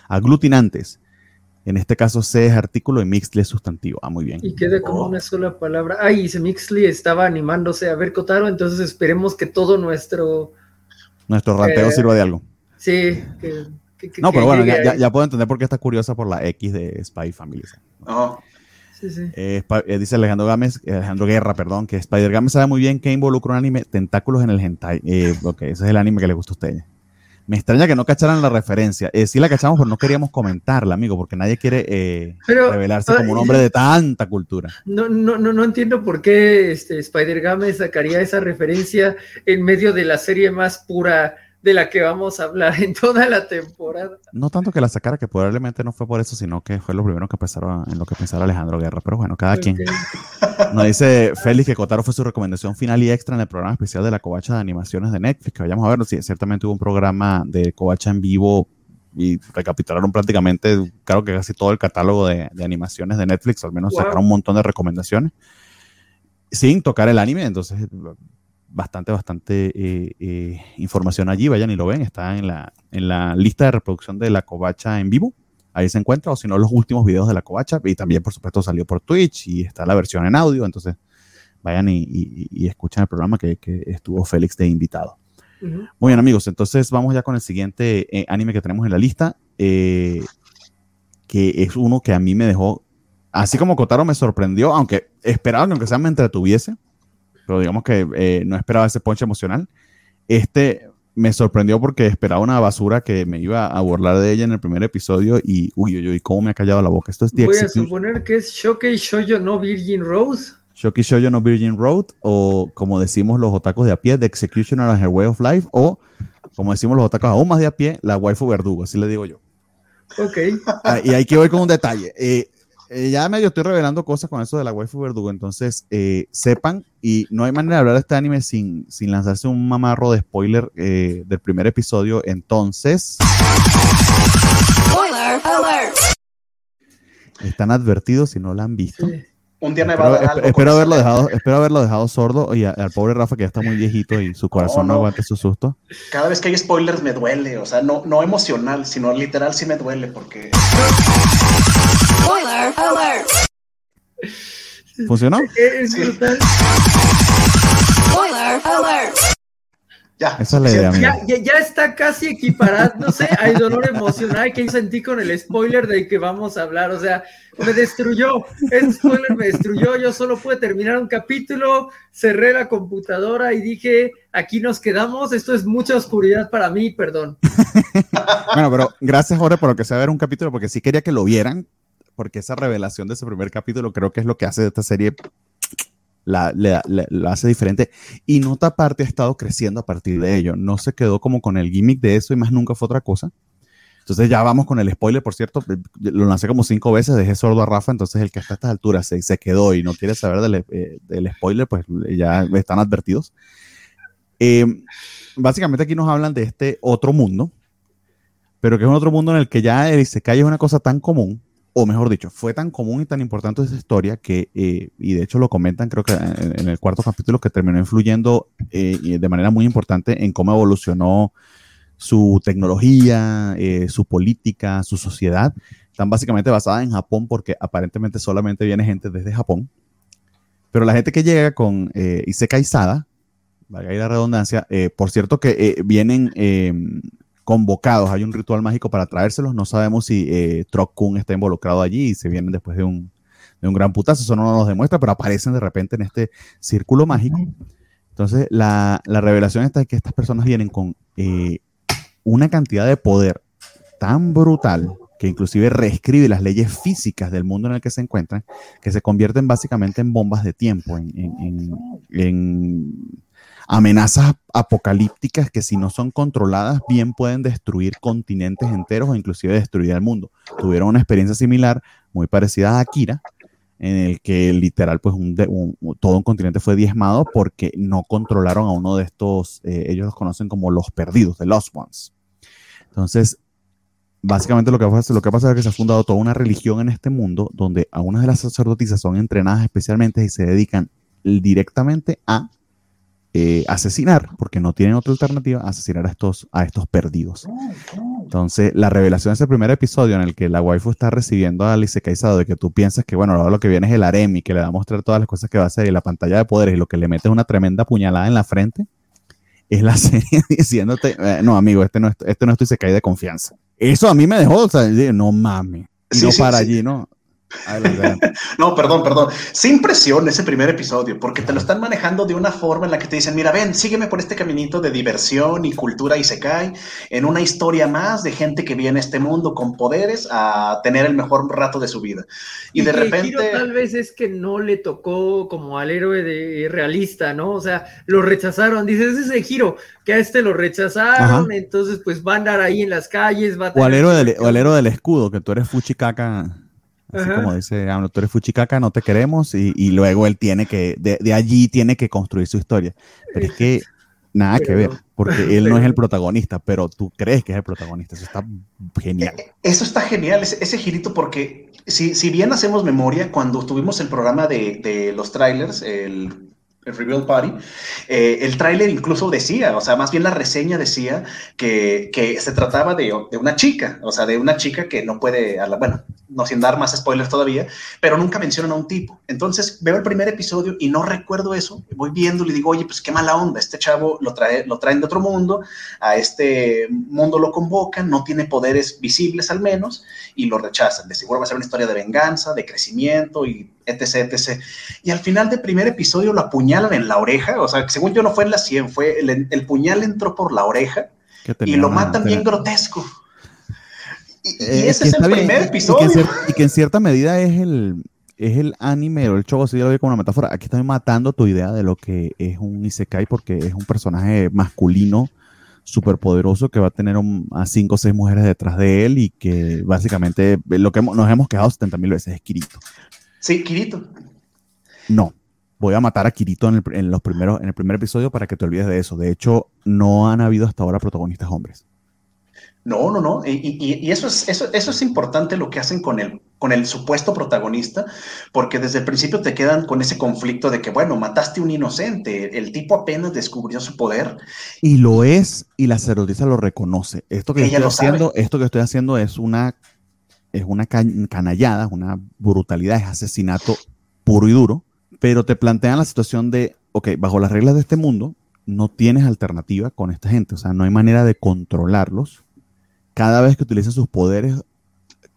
aglutinantes. En este caso, C es artículo y Mixly es sustantivo. Ah, muy bien. Y queda como una sola palabra. Ay, y Mixly estaba animándose a ver Kotaro, entonces esperemos que todo nuestro. Nuestro ranteo Eh, sirva de algo. Sí, que. que- que- No, pero bueno, ya, ya- puedo entender por qué está curiosa por la X de Spy Family. No, Sí, sí. Eh, eh, dice Alejandro Gámez, eh, Alejandro Guerra, perdón, que Spider Game sabe muy bien que involucra un anime tentáculos en el hentai. Eh, ok, ese es el anime que le gusta a ustedes. Me extraña que no cacharan la referencia. Eh, sí la cachamos, pero no queríamos comentarla, amigo, porque nadie quiere eh, Pero, revelarse como un hombre de tanta cultura. No, no, no, no entiendo por qué este Spider-Game sacaría esa referencia en medio de la serie más pura de la que vamos a hablar en toda la temporada. No tanto que la sacara, que probablemente no fue por eso, sino que fue lo primero que pensaron, en lo que pensaba Alejandro Guerra. Pero bueno, cada quien. Nos dice Félix que Kotaro fue su recomendación final y extra en el programa especial de la Covacha de Animaciones de Netflix. Que vayamos a verlo. Sí, ciertamente hubo un programa de Covacha en vivo y recapitularon prácticamente, creo que casi todo el catálogo de, de animaciones de Netflix. Al menos Wow. sacaron un montón de recomendaciones sin tocar el anime. Entonces, bastante, bastante eh, eh, información allí. Vayan y lo ven. Está en la, en la lista de reproducción de la Covacha en vivo. Ahí se encuentra, o si no, los últimos videos de la Covacha. Y también, por supuesto, salió por Twitch y está la versión en audio. Entonces, vayan y, y, y escuchen el programa que, que, estuvo Félix de invitado. Uh -huh. Muy bien, amigos. Entonces, vamos ya con el siguiente eh, anime que tenemos en la lista. Eh, que es uno que a mí me dejó, así como Kotaro me sorprendió, aunque esperaba que aunque sea me entretuviese, pero digamos que eh, no esperaba ese ponche emocional. Este me sorprendió porque esperaba una basura que me iba a burlar de ella en el primer episodio y uy, uy, uy, cómo me ha callado la boca. Esto es The Voy a suponer que es Shokei Shoujo no Virgin Rose. Shoki Shoujo no Virgin Road o como decimos los otacos de a pie, The Executioner and Her Way of Life o como decimos los otacos aún más de a pie, la waifu verdugo, así le digo yo. Ok. Ah, y hay que voy con un detalle. Eh, eh, ya medio estoy revelando cosas con eso de la waifu verdugo, entonces eh, sepan, y no hay manera de hablar de este anime sin, sin lanzarse un mamarro de spoiler eh, del primer episodio, entonces Spoiler alert! están advertidos si no la han visto. Sí. Un día me va a Espero, dar algo. espero haberlo dejado, espero haberlo dejado sordo y a- al pobre Rafa que ya está muy viejito y su corazón no, no. aguante su susto. Cada vez que hay spoilers me duele, o sea, no, no emocional, sino literal sí me duele porque Spoiler alert! ¿Funcionó? <laughs> Es brutal. Spoiler alert! ya. Esa es la idea. Ya, ya, ya está casi equiparándose al dolor emocional que sentí con el spoiler del que vamos a hablar. O sea, me destruyó. Ese spoiler me destruyó. Yo solo pude terminar un capítulo, cerré la computadora y dije, aquí nos quedamos. Esto es mucha oscuridad para mí, perdón. <laughs> Bueno, pero gracias, Jorge, por lo que sea ver un capítulo, porque sí quería que lo vieran, porque esa revelación de ese primer capítulo creo que es lo que hace de esta serie, la, la- la- la hace diferente. Y Nota Parte ha estado creciendo a partir de ello. No se quedó como con el gimmick de eso y más nunca fue otra cosa. Entonces ya vamos con el spoiler, por cierto, lo lancé como cinco veces, dejé sordo a Rafa, entonces el que está a estas alturas se, se quedó y no quiere saber del, eh, del spoiler, pues ya están advertidos. Eh, básicamente aquí nos hablan de este otro mundo, pero que es un otro mundo en el que ya el Isekai es una cosa tan común, o mejor dicho, fue tan común y tan importante esa historia que, eh, y de hecho lo comentan creo que en, el cuarto capítulo, que terminó influyendo eh, de manera muy importante en cómo evolucionó su tecnología, eh, su política, su sociedad, están básicamente basadas en Japón porque aparentemente solamente viene gente desde Japón. Pero la gente que llega con Isekai Sada, valga la redundancia, por cierto que vienen convocados, hay un ritual mágico para traérselos, no sabemos si eh, Troc Kun está involucrado allí y se vienen después de un, de un gran putazo, eso no nos demuestra, pero aparecen de repente en este círculo mágico. Entonces, la, la revelación está de que estas personas vienen con eh, una cantidad de poder tan brutal que inclusive reescribe las leyes físicas del mundo en el que se encuentran, que se convierten básicamente en bombas de tiempo, en, en- en- en amenazas apocalípticas que si no son controladas bien pueden destruir continentes enteros o inclusive destruir el mundo. Tuvieron una experiencia similar, muy parecida a Akira, en el que literal pues un todo un continente fue diezmado porque no controlaron a uno de estos, eh, ellos los conocen como los perdidos, de Lost Ones. Entonces, básicamente lo que, pasa, lo que pasa es que se ha fundado toda una religión en este mundo donde algunas de las sacerdotisas son entrenadas especialmente y se dedican directamente a eh, asesinar, porque no tienen otra alternativa, asesinar a estos, a estos perdidos. Entonces, la revelación de ese primer episodio en el que la waifu está recibiendo a Alice Caizado de que tú piensas que, bueno, ahora lo que viene es el harem y que le va a mostrar todas las cosas que va a hacer y la pantalla de poderes y lo que le mete es una tremenda puñalada en la frente, es la <laughs> serie diciéndote, eh, no, amigo, este no, es, este no es tu Isekai de confianza. Eso a mí me dejó, o sea, no mames. No para allí, ¿no? <laughs> no, perdón, perdón. Sin presión ese primer episodio, porque te lo están manejando de una forma en la que te dicen, mira, ven, sígueme por este caminito de diversión y cultura y se cae en una historia más de gente que viene a este mundo con poderes a tener el mejor rato de su vida. Y, de repente... tal vez es que no le tocó como al héroe de realista, ¿no? O sea, lo rechazaron. Dices, ese es el giro, que a este lo rechazaron, entonces pues va a andar ahí en las calles, va a... O al héroe del, o al héroe del escudo, que tú eres fuchicaca. Así como dice, ah, tú eres Fuchicaca, no te queremos, y, luego él tiene que, de, allí tiene que construir su historia. Pero es que nada que ver, porque él <laughs> no es el protagonista, pero tú crees que es el protagonista. Eso está genial. Eh, eso está genial, ese, girito, porque si, si, bien hacemos memoria, cuando tuvimos el programa de, de los trailers, el el Reveal Party, eh, el tráiler incluso decía, o sea, más bien la reseña decía que, que se trataba de, de, una chica, o sea, de una chica que no puede, bueno, no sin dar más spoilers todavía, pero nunca mencionan a un tipo. Entonces veo el primer episodio y no recuerdo eso, voy viendo y digo, oye, pues qué mala onda, este chavo lo, trae, lo traen de otro mundo, a este mundo lo convocan, no tiene poderes visibles al menos, y lo rechazan. De seguro va a ser una historia de venganza, de crecimiento y etc, etc. Y al final del primer episodio lo apuñalan en la oreja, o sea, según yo no fue en la 100, fue el, puñal entró por la oreja y lo matan bien grotesco. Y, eh, ese es, el primer episodio. Y que, en cierta medida es el, es el anime o el show, si yo lo veo como una metáfora. Aquí estoy matando tu idea de lo que es un Isekai porque es un personaje masculino súper poderoso que va a tener a cinco o seis mujeres detrás de él y que básicamente lo que nos hemos quejado 70 mil veces es Kirito. Sí, Kirito. No, voy a matar a Kirito en el, los primeros, en el primer episodio para que te olvides de eso. De hecho, no han habido hasta ahora protagonistas hombres. No, no, no. Y, eso, es, eso, eso, es importante lo que hacen con el, con el supuesto protagonista, porque desde el principio te quedan con ese conflicto de que, bueno, mataste a un inocente, el tipo apenas descubrió su poder. Y lo es, y la sacerdotisa lo reconoce. Esto que, estoy haciendo, esto que estoy haciendo es una es una canallada, una brutalidad, es asesinato puro y duro, pero te plantean la situación de, ok, bajo las reglas de este mundo, no tienes alternativa con esta gente, o sea, no hay manera de controlarlos. Cada vez que utilicen sus poderes,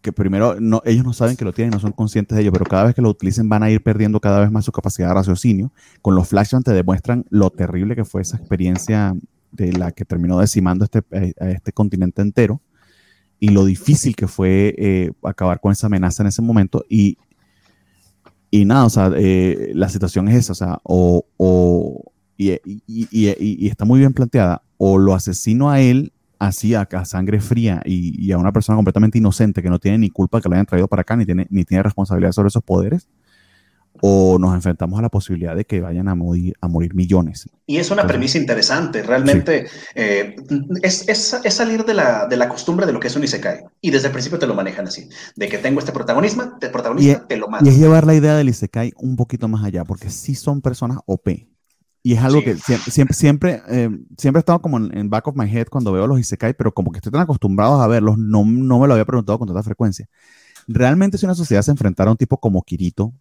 que primero no, ellos no saben que lo tienen, no son conscientes de ello, pero cada vez que lo utilicen van a ir perdiendo cada vez más su capacidad de raciocinio. Con los flashbacks te demuestran lo terrible que fue esa experiencia de la que terminó decimando este, eh, a este continente entero y lo difícil que fue eh, acabar con esa amenaza en ese momento. Y, y nada, o sea, eh, la situación es esa, o sea, o, o y, y, y, está muy bien planteada, o lo asesino a él así a, sangre fría y, a una persona completamente inocente que no tiene ni culpa que lo hayan traído para acá, ni tiene, ni tiene responsabilidad sobre esos poderes, o nos enfrentamos a la posibilidad de que vayan a morir, a morir millones. Y es una premisa interesante, realmente eh, es, es, es, salir de la, de la, costumbre de lo que es un Isekai. Y desde el principio te lo manejan así, de que tengo este protagonismo, de protagonista, te lo mato. Y es llevar la idea del Isekai un poquito más allá, porque sí son personas OP. Y es algo que siempre, siempre, eh, siempre he estado como en, back of my head cuando veo los Isekai, pero como que estoy tan acostumbrado a verlos, no, no me lo había preguntado con tanta frecuencia. Realmente si una sociedad se enfrentara a un tipo como Kirito,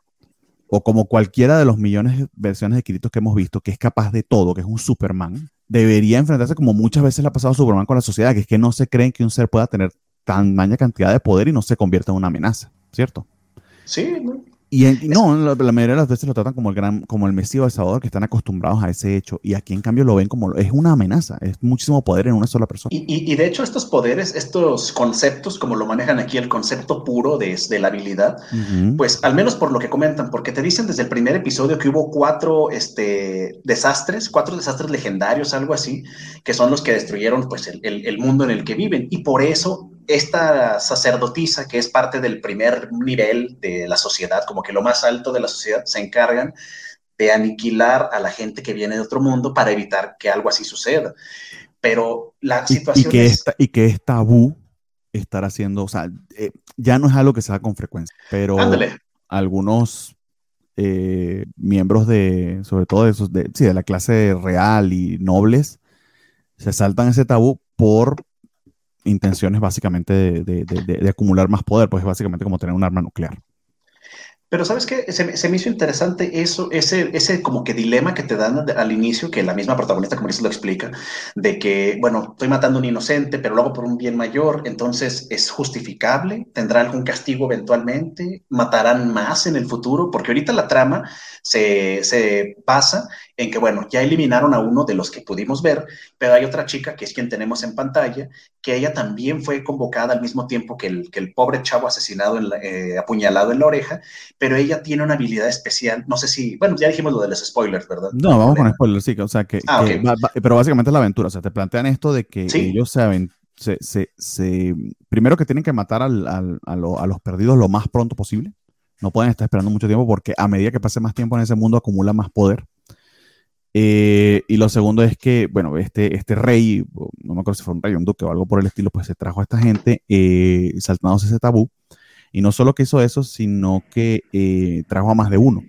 o como cualquiera de los millones de versiones de Kirito que hemos visto, que es capaz de todo, que es un Superman, debería enfrentarse como muchas veces le ha pasado a Superman con la sociedad, que es que no se creen que un ser pueda tener tan maña cantidad de poder y no se convierta en una amenaza, ¿cierto? Sí, y, no, la, mayoría de las veces lo tratan como el gran, como el Mesías Salvador, que están acostumbrados a ese hecho. Y aquí en cambio lo ven como es una amenaza, es muchísimo poder en una sola persona. Y, de hecho, estos poderes, estos conceptos, como lo manejan aquí, el concepto puro de, de la habilidad, pues al menos por lo que comentan, porque te dicen desde el primer episodio que hubo cuatro este, desastres, cuatro desastres legendarios, algo así, que son los que destruyeron pues el, el mundo en el que viven. Y por eso esta sacerdotisa, que es parte del primer nivel de la sociedad, como que lo más alto de la sociedad, se encargan de aniquilar a la gente que viene de otro mundo para evitar que algo así suceda. Pero la situación y, que es... y que es tabú estar haciendo, o sea, eh, ya no es algo que se da con frecuencia, pero algunos eh, miembros de, sobre todo de, esos, de, sí, de la clase real y nobles, se saltan ese tabú por intenciones básicamente de, de, acumular más poder, pues es básicamente como tener un arma nuclear. Pero sabes qué, se, me hizo interesante eso, ese, ese como que dilema que te dan al inicio, que la misma protagonista, como dices, lo explica, de que, bueno, estoy matando a un inocente, pero lo hago por un bien mayor, entonces es justificable, tendrá algún castigo eventualmente, matarán más en el futuro, porque ahorita la trama se, se en que, bueno, ya eliminaron a uno de los que pudimos ver, pero hay otra chica, que es quien tenemos en pantalla, que ella también fue convocada al mismo tiempo que el, que el pobre chavo asesinado, en eh, apuñalado en la oreja, pero ella tiene una habilidad especial, no sé si, bueno, ya dijimos lo de los spoilers, ¿verdad? No, vamos con spoilers, sí, o sea, que, ah, pero básicamente es la aventura, o sea, te plantean esto de que ellos se, se, se, se, primero que tienen que matar al, al, a, a los perdidos lo más pronto posible, no pueden estar esperando mucho tiempo porque a medida que pase más tiempo en ese mundo acumula más poder. Eh, y lo segundo es que, bueno, este, este rey, no me acuerdo si fue un rey, un duque o algo por el estilo, pues se trajo a esta gente eh, saltándose ese tabú. Y no solo que hizo eso, sino que eh, trajo a más de uno.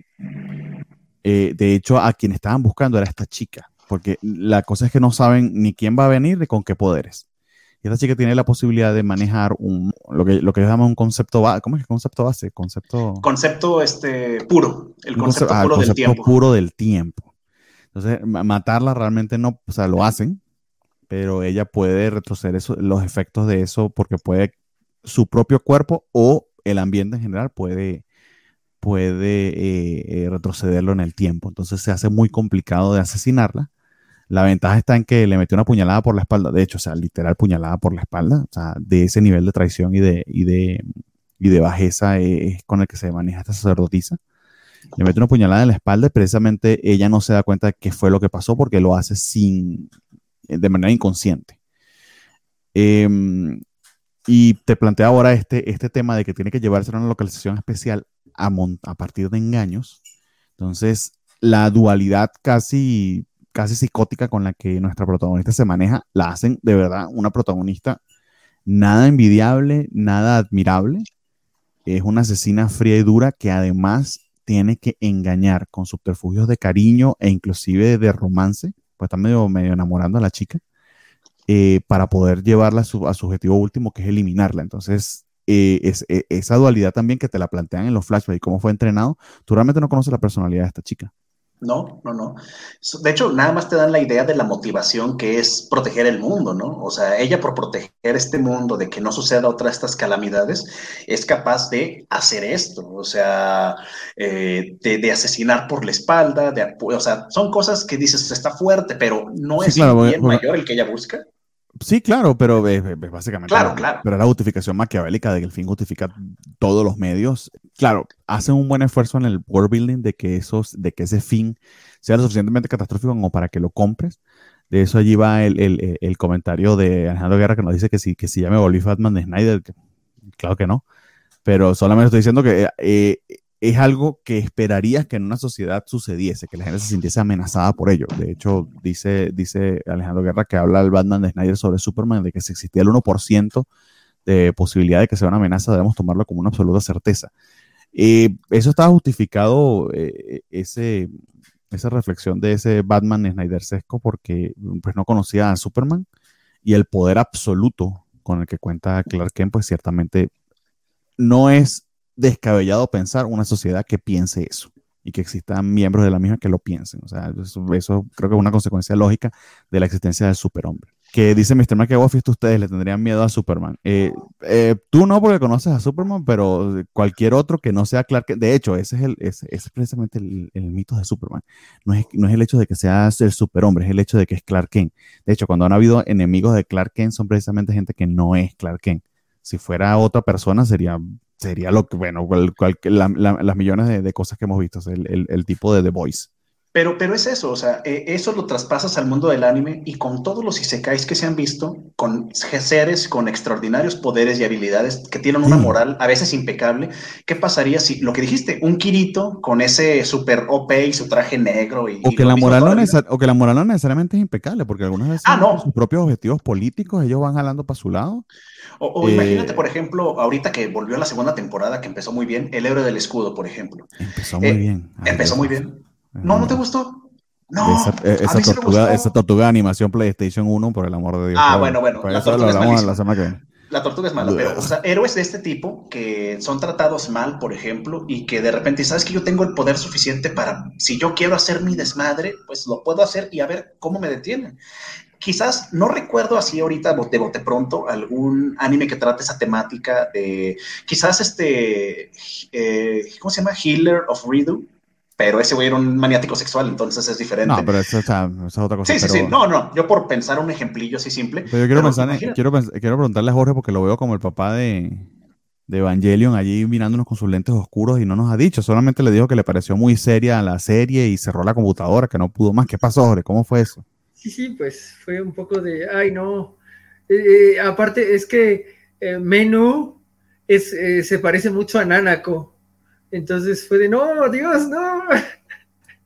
Eh, de hecho, a quien estaban buscando era esta chica, porque la cosa es que no saben ni quién va a venir ni con qué poderes. Y esta chica tiene la posibilidad de manejar un, lo que, lo que llamamos un concepto base. ¿Cómo es el concepto base? Concepto, concepto este, puro. El concepto, ah, puro, del tiempo. puro del tiempo. Entonces, matarla realmente no, o sea, lo hacen, pero ella puede retroceder los efectos de eso porque puede su propio cuerpo o el ambiente en general puede, puede eh, eh, retrocederlo en el tiempo. Entonces se hace muy complicado de asesinarla. La ventaja está en que le metió una puñalada por la espalda, de hecho, o sea, literal puñalada por la espalda, o sea, de ese nivel de traición y de, y de, y de bajeza es con el que se maneja esta sacerdotisa le mete una puñalada en la espalda y precisamente ella no se da cuenta de qué fue lo que pasó porque lo hace sin, de manera inconsciente. Em, y te plantea ahora este, este tema de que tiene que llevarse a una localización especial a, a partir de engaños. Entonces, la dualidad casi, casi psicótica con la que nuestra protagonista se maneja, la hacen de verdad una protagonista nada envidiable, nada admirable. Es una asesina fría y dura que además tiene que engañar con subterfugios de cariño e inclusive de romance, pues está medio, medio enamorando a la chica, eh, para poder llevarla a su, objetivo último, que es eliminarla. Entonces, eh, es, e, esa dualidad también que te la plantean en los flashbacks y cómo fue entrenado, tú realmente no conoces la personalidad de esta chica. No, no, no. De hecho, nada más te dan la idea de la motivación que es proteger el mundo, ¿no? O sea, ella por proteger este mundo de que no suceda otra de estas calamidades, es capaz de hacer esto, o sea, eh, de, asesinar por la espalda, de, o sea, son cosas que dices, está fuerte, pero no es bien mayor el que ella busca. Sí, claro, pero básicamente. Claro, claro. Pero la justificación maquiavélica de que el fin justifica todos los medios. Claro, hacen un buen esfuerzo en el world building de que, esos, de que ese fin sea lo suficientemente catastrófico como para que lo compres. De eso allí va el, comentario de Alejandro Guerra que nos dice que si, que si ya me volví Fatman de Snyder. claro que no. Pero solamente estoy diciendo que eh, es algo que esperarías que en una sociedad sucediese, que la gente se sintiese amenazada por ello. De hecho, dice, dice Alejandro Guerra que habla el Batman de Snyder sobre Superman, de que si existía el 1% de posibilidad de que sea una amenaza, debemos tomarlo como una absoluta certeza. Eh, eso estaba justificado, eh, ese, esa reflexión de ese Batman Snyder sesco, porque pues, no conocía a Superman y el poder absoluto con el que cuenta Clark Kent, pues ciertamente no es descabellado pensar una sociedad que piense eso y que existan miembros de la misma que lo piensen. O sea, eso, creo que es una consecuencia lógica de la existencia del superhombre. Que dice Mr. McAvoy, ustedes le tendrían miedo a Superman. Eh, eh, tú no porque conoces a Superman, pero cualquier otro que no sea Clark Kent. De hecho, ese es, el, precisamente el, mito de Superman. No es, no es el hecho de que sea el superhombre, es el hecho de que es Clark Kent. De hecho, cuando han habido enemigos de Clark Kent, son precisamente gente que no es Clark Kent. Si fuera otra persona, sería sería lo que, bueno, las millones de, cosas que hemos visto, el, el, tipo de The Voice. Pero, pero es eso, o sea, eh, eso lo traspasas al mundo del anime y con todos los isekais que se han visto, con seres con extraordinarios poderes y habilidades que tienen una moral a veces impecable, ¿qué pasaría si lo que dijiste, un Kirito con ese super OP y su traje negro? Y, o, que la moral no o que la moral no necesariamente es impecable, porque algunas veces ah, no. sus propios objetivos políticos ellos van jalando para su lado. O, imagínate, eh, por ejemplo, ahorita que volvió la segunda temporada, que empezó muy bien, El héroe del escudo, por ejemplo. Empezó muy bien. empezó muy bien no, ¿no te gustó? No, esa, tortuga, esa tortuga de animación PlayStation 1, por el amor de Dios. Ah, bueno, bueno. La tortuga, es la, semana que la tortuga es mala, pero o sea, héroes de este tipo que son tratados mal, por ejemplo, y que de repente, ¿sabes que yo tengo el poder suficiente para, si yo quiero hacer mi desmadre, pues lo puedo hacer y a ver cómo me detienen? Quizás no recuerdo así ahorita de bote pronto algún anime que trate esa temática de quizás este, eh, ¿cómo se llama? Healer of Redo pero ese güey era un maniático sexual, entonces es diferente. No, pero eso, es otra cosa. Sí, sí, sí. No, no. Yo por pensar un ejemplillo así simple. Pero yo quiero, pensar, quiero, quiero preguntarle a Jorge porque lo veo como el papá de, de Evangelion allí mirándonos con sus lentes oscuros y no nos ha dicho. Solamente le dijo que le pareció muy seria la serie y cerró la computadora, que no pudo más. ¿Qué pasó, Jorge? ¿Cómo fue eso? Sí, sí, pues fue un poco de, ay, no. Eh, eh, aparte, es que eh, Menú es, se parece mucho a Nanako. Entonces fue de, no, Dios, no.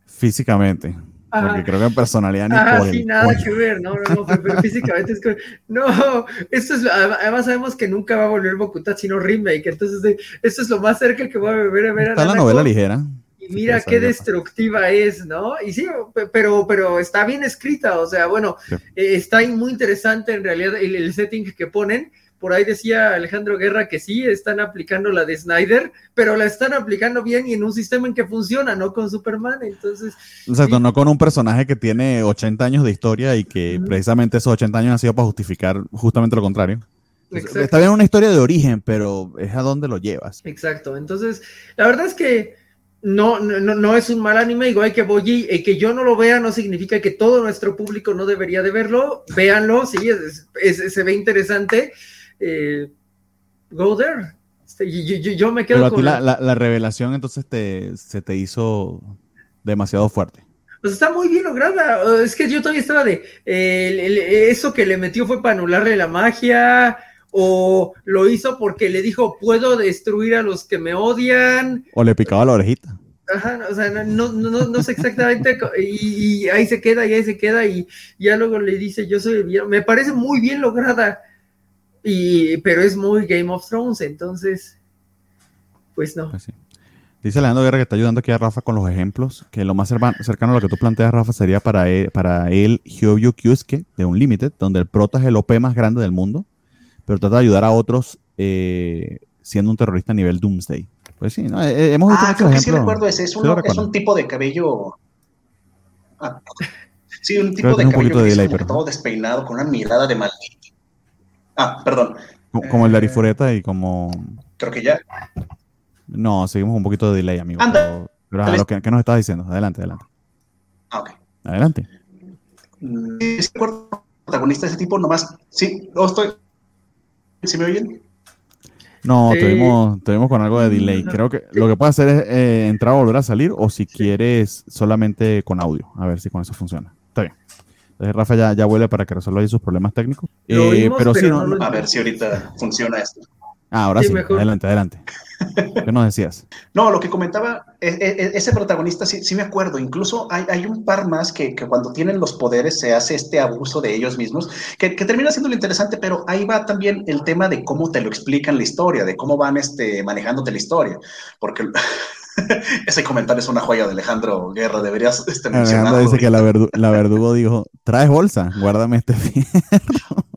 Físicamente. Porque creo que en personalidad ni sí, nada que ver, no, no, no, pero, físicamente es que, no, esto es, además sabemos que nunca va a volver Bokuta sino remake, entonces esto es lo más cerca que voy a ver a ver Está la novela ligera. Y mira qué destructiva es, ¿no? Y sí, pero, pero está bien escrita, o sea, bueno, eh, está muy interesante en realidad el setting que ponen, por ahí decía Alejandro Guerra que sí, están aplicando la de Snyder, pero la están aplicando bien y en un sistema en que funciona, no con Superman. Entonces. Exacto, no con un personaje que tiene 80 años de historia y que precisamente esos 80 años han sido para justificar justamente lo contrario. Está bien una historia de origen, pero es a dónde lo llevas. Exacto. Entonces, la verdad es que no, no, no es un mal anime, igual que Boyi, y que yo no lo vea no significa que todo nuestro público no debería de verlo. Véanlo, sí, se ve interesante eh, go there. Este, yo, me quedo con... La, revelación entonces te, se te hizo demasiado fuerte. Pues está muy bien lograda. Es que yo todavía estaba de. eso que le metió fue para anularle la magia. O lo hizo porque le dijo: Puedo destruir a los que me odian. O le picaba la orejita. Ajá, o sea, no, no, no, sé exactamente. Y, ahí se queda, y ahí se queda. Y ya luego le dice: Yo soy bien. Me parece muy bien lograda. Y, pero es muy Game of Thrones, entonces, pues no. Pues Dice Alejandro Guerra que está ayudando aquí a Rafa con los ejemplos, que lo más cercano a lo que tú planteas, Rafa, sería para él, para él Hyobyu Kyusuke de Unlimited, donde el prota es el OP más grande del mundo, pero trata de ayudar a otros eh, siendo un terrorista a nivel Doomsday. Pues sí, no, eh, eh, hemos visto ah, creo que sí recuerdo ese, es, es un tipo de cabello... Ah, <laughs> sí, un tipo de cabello de todo despeinado, con una mirada de maldito Ah, perdón. Como el de Arifureta y como. Creo que ya. No, seguimos un poquito de delay, amigo. Anda. Pero, ¿qué, nos estás diciendo? Adelante, adelante. Ah, ok. Adelante. Mm, ¿Es protagonista de ese tipo? Nomás. Sí, no estoy. ¿Sí me oyen? No, tuvimos, con algo de delay. Creo que lo que puede hacer es eh, entrar o volver a salir, o si quieres solamente con audio. A ver si con eso funciona. Está bien. Rafa ya, ya vuelve para que resuelva ahí sus problemas técnicos. Eh, pero, sí, no, a ver si ahorita funciona esto. Ah, ahora sí, adelante, adelante. ¿Qué nos decías? No, lo que comentaba, e, e, e, ese protagonista sí, sí me acuerdo, incluso hay, hay un par más que, que, cuando tienen los poderes se hace este abuso de ellos mismos, que, que, termina siendo lo interesante, pero ahí va también el tema de cómo te lo explican la historia, de cómo van este, manejándote la historia, porque <laughs> Ese comentario es una joya de Alejandro Guerra, deberías este, mencionarlo. dice que la, la verdugo dijo, ¿traes bolsa? Guárdame este <laughs> fierro.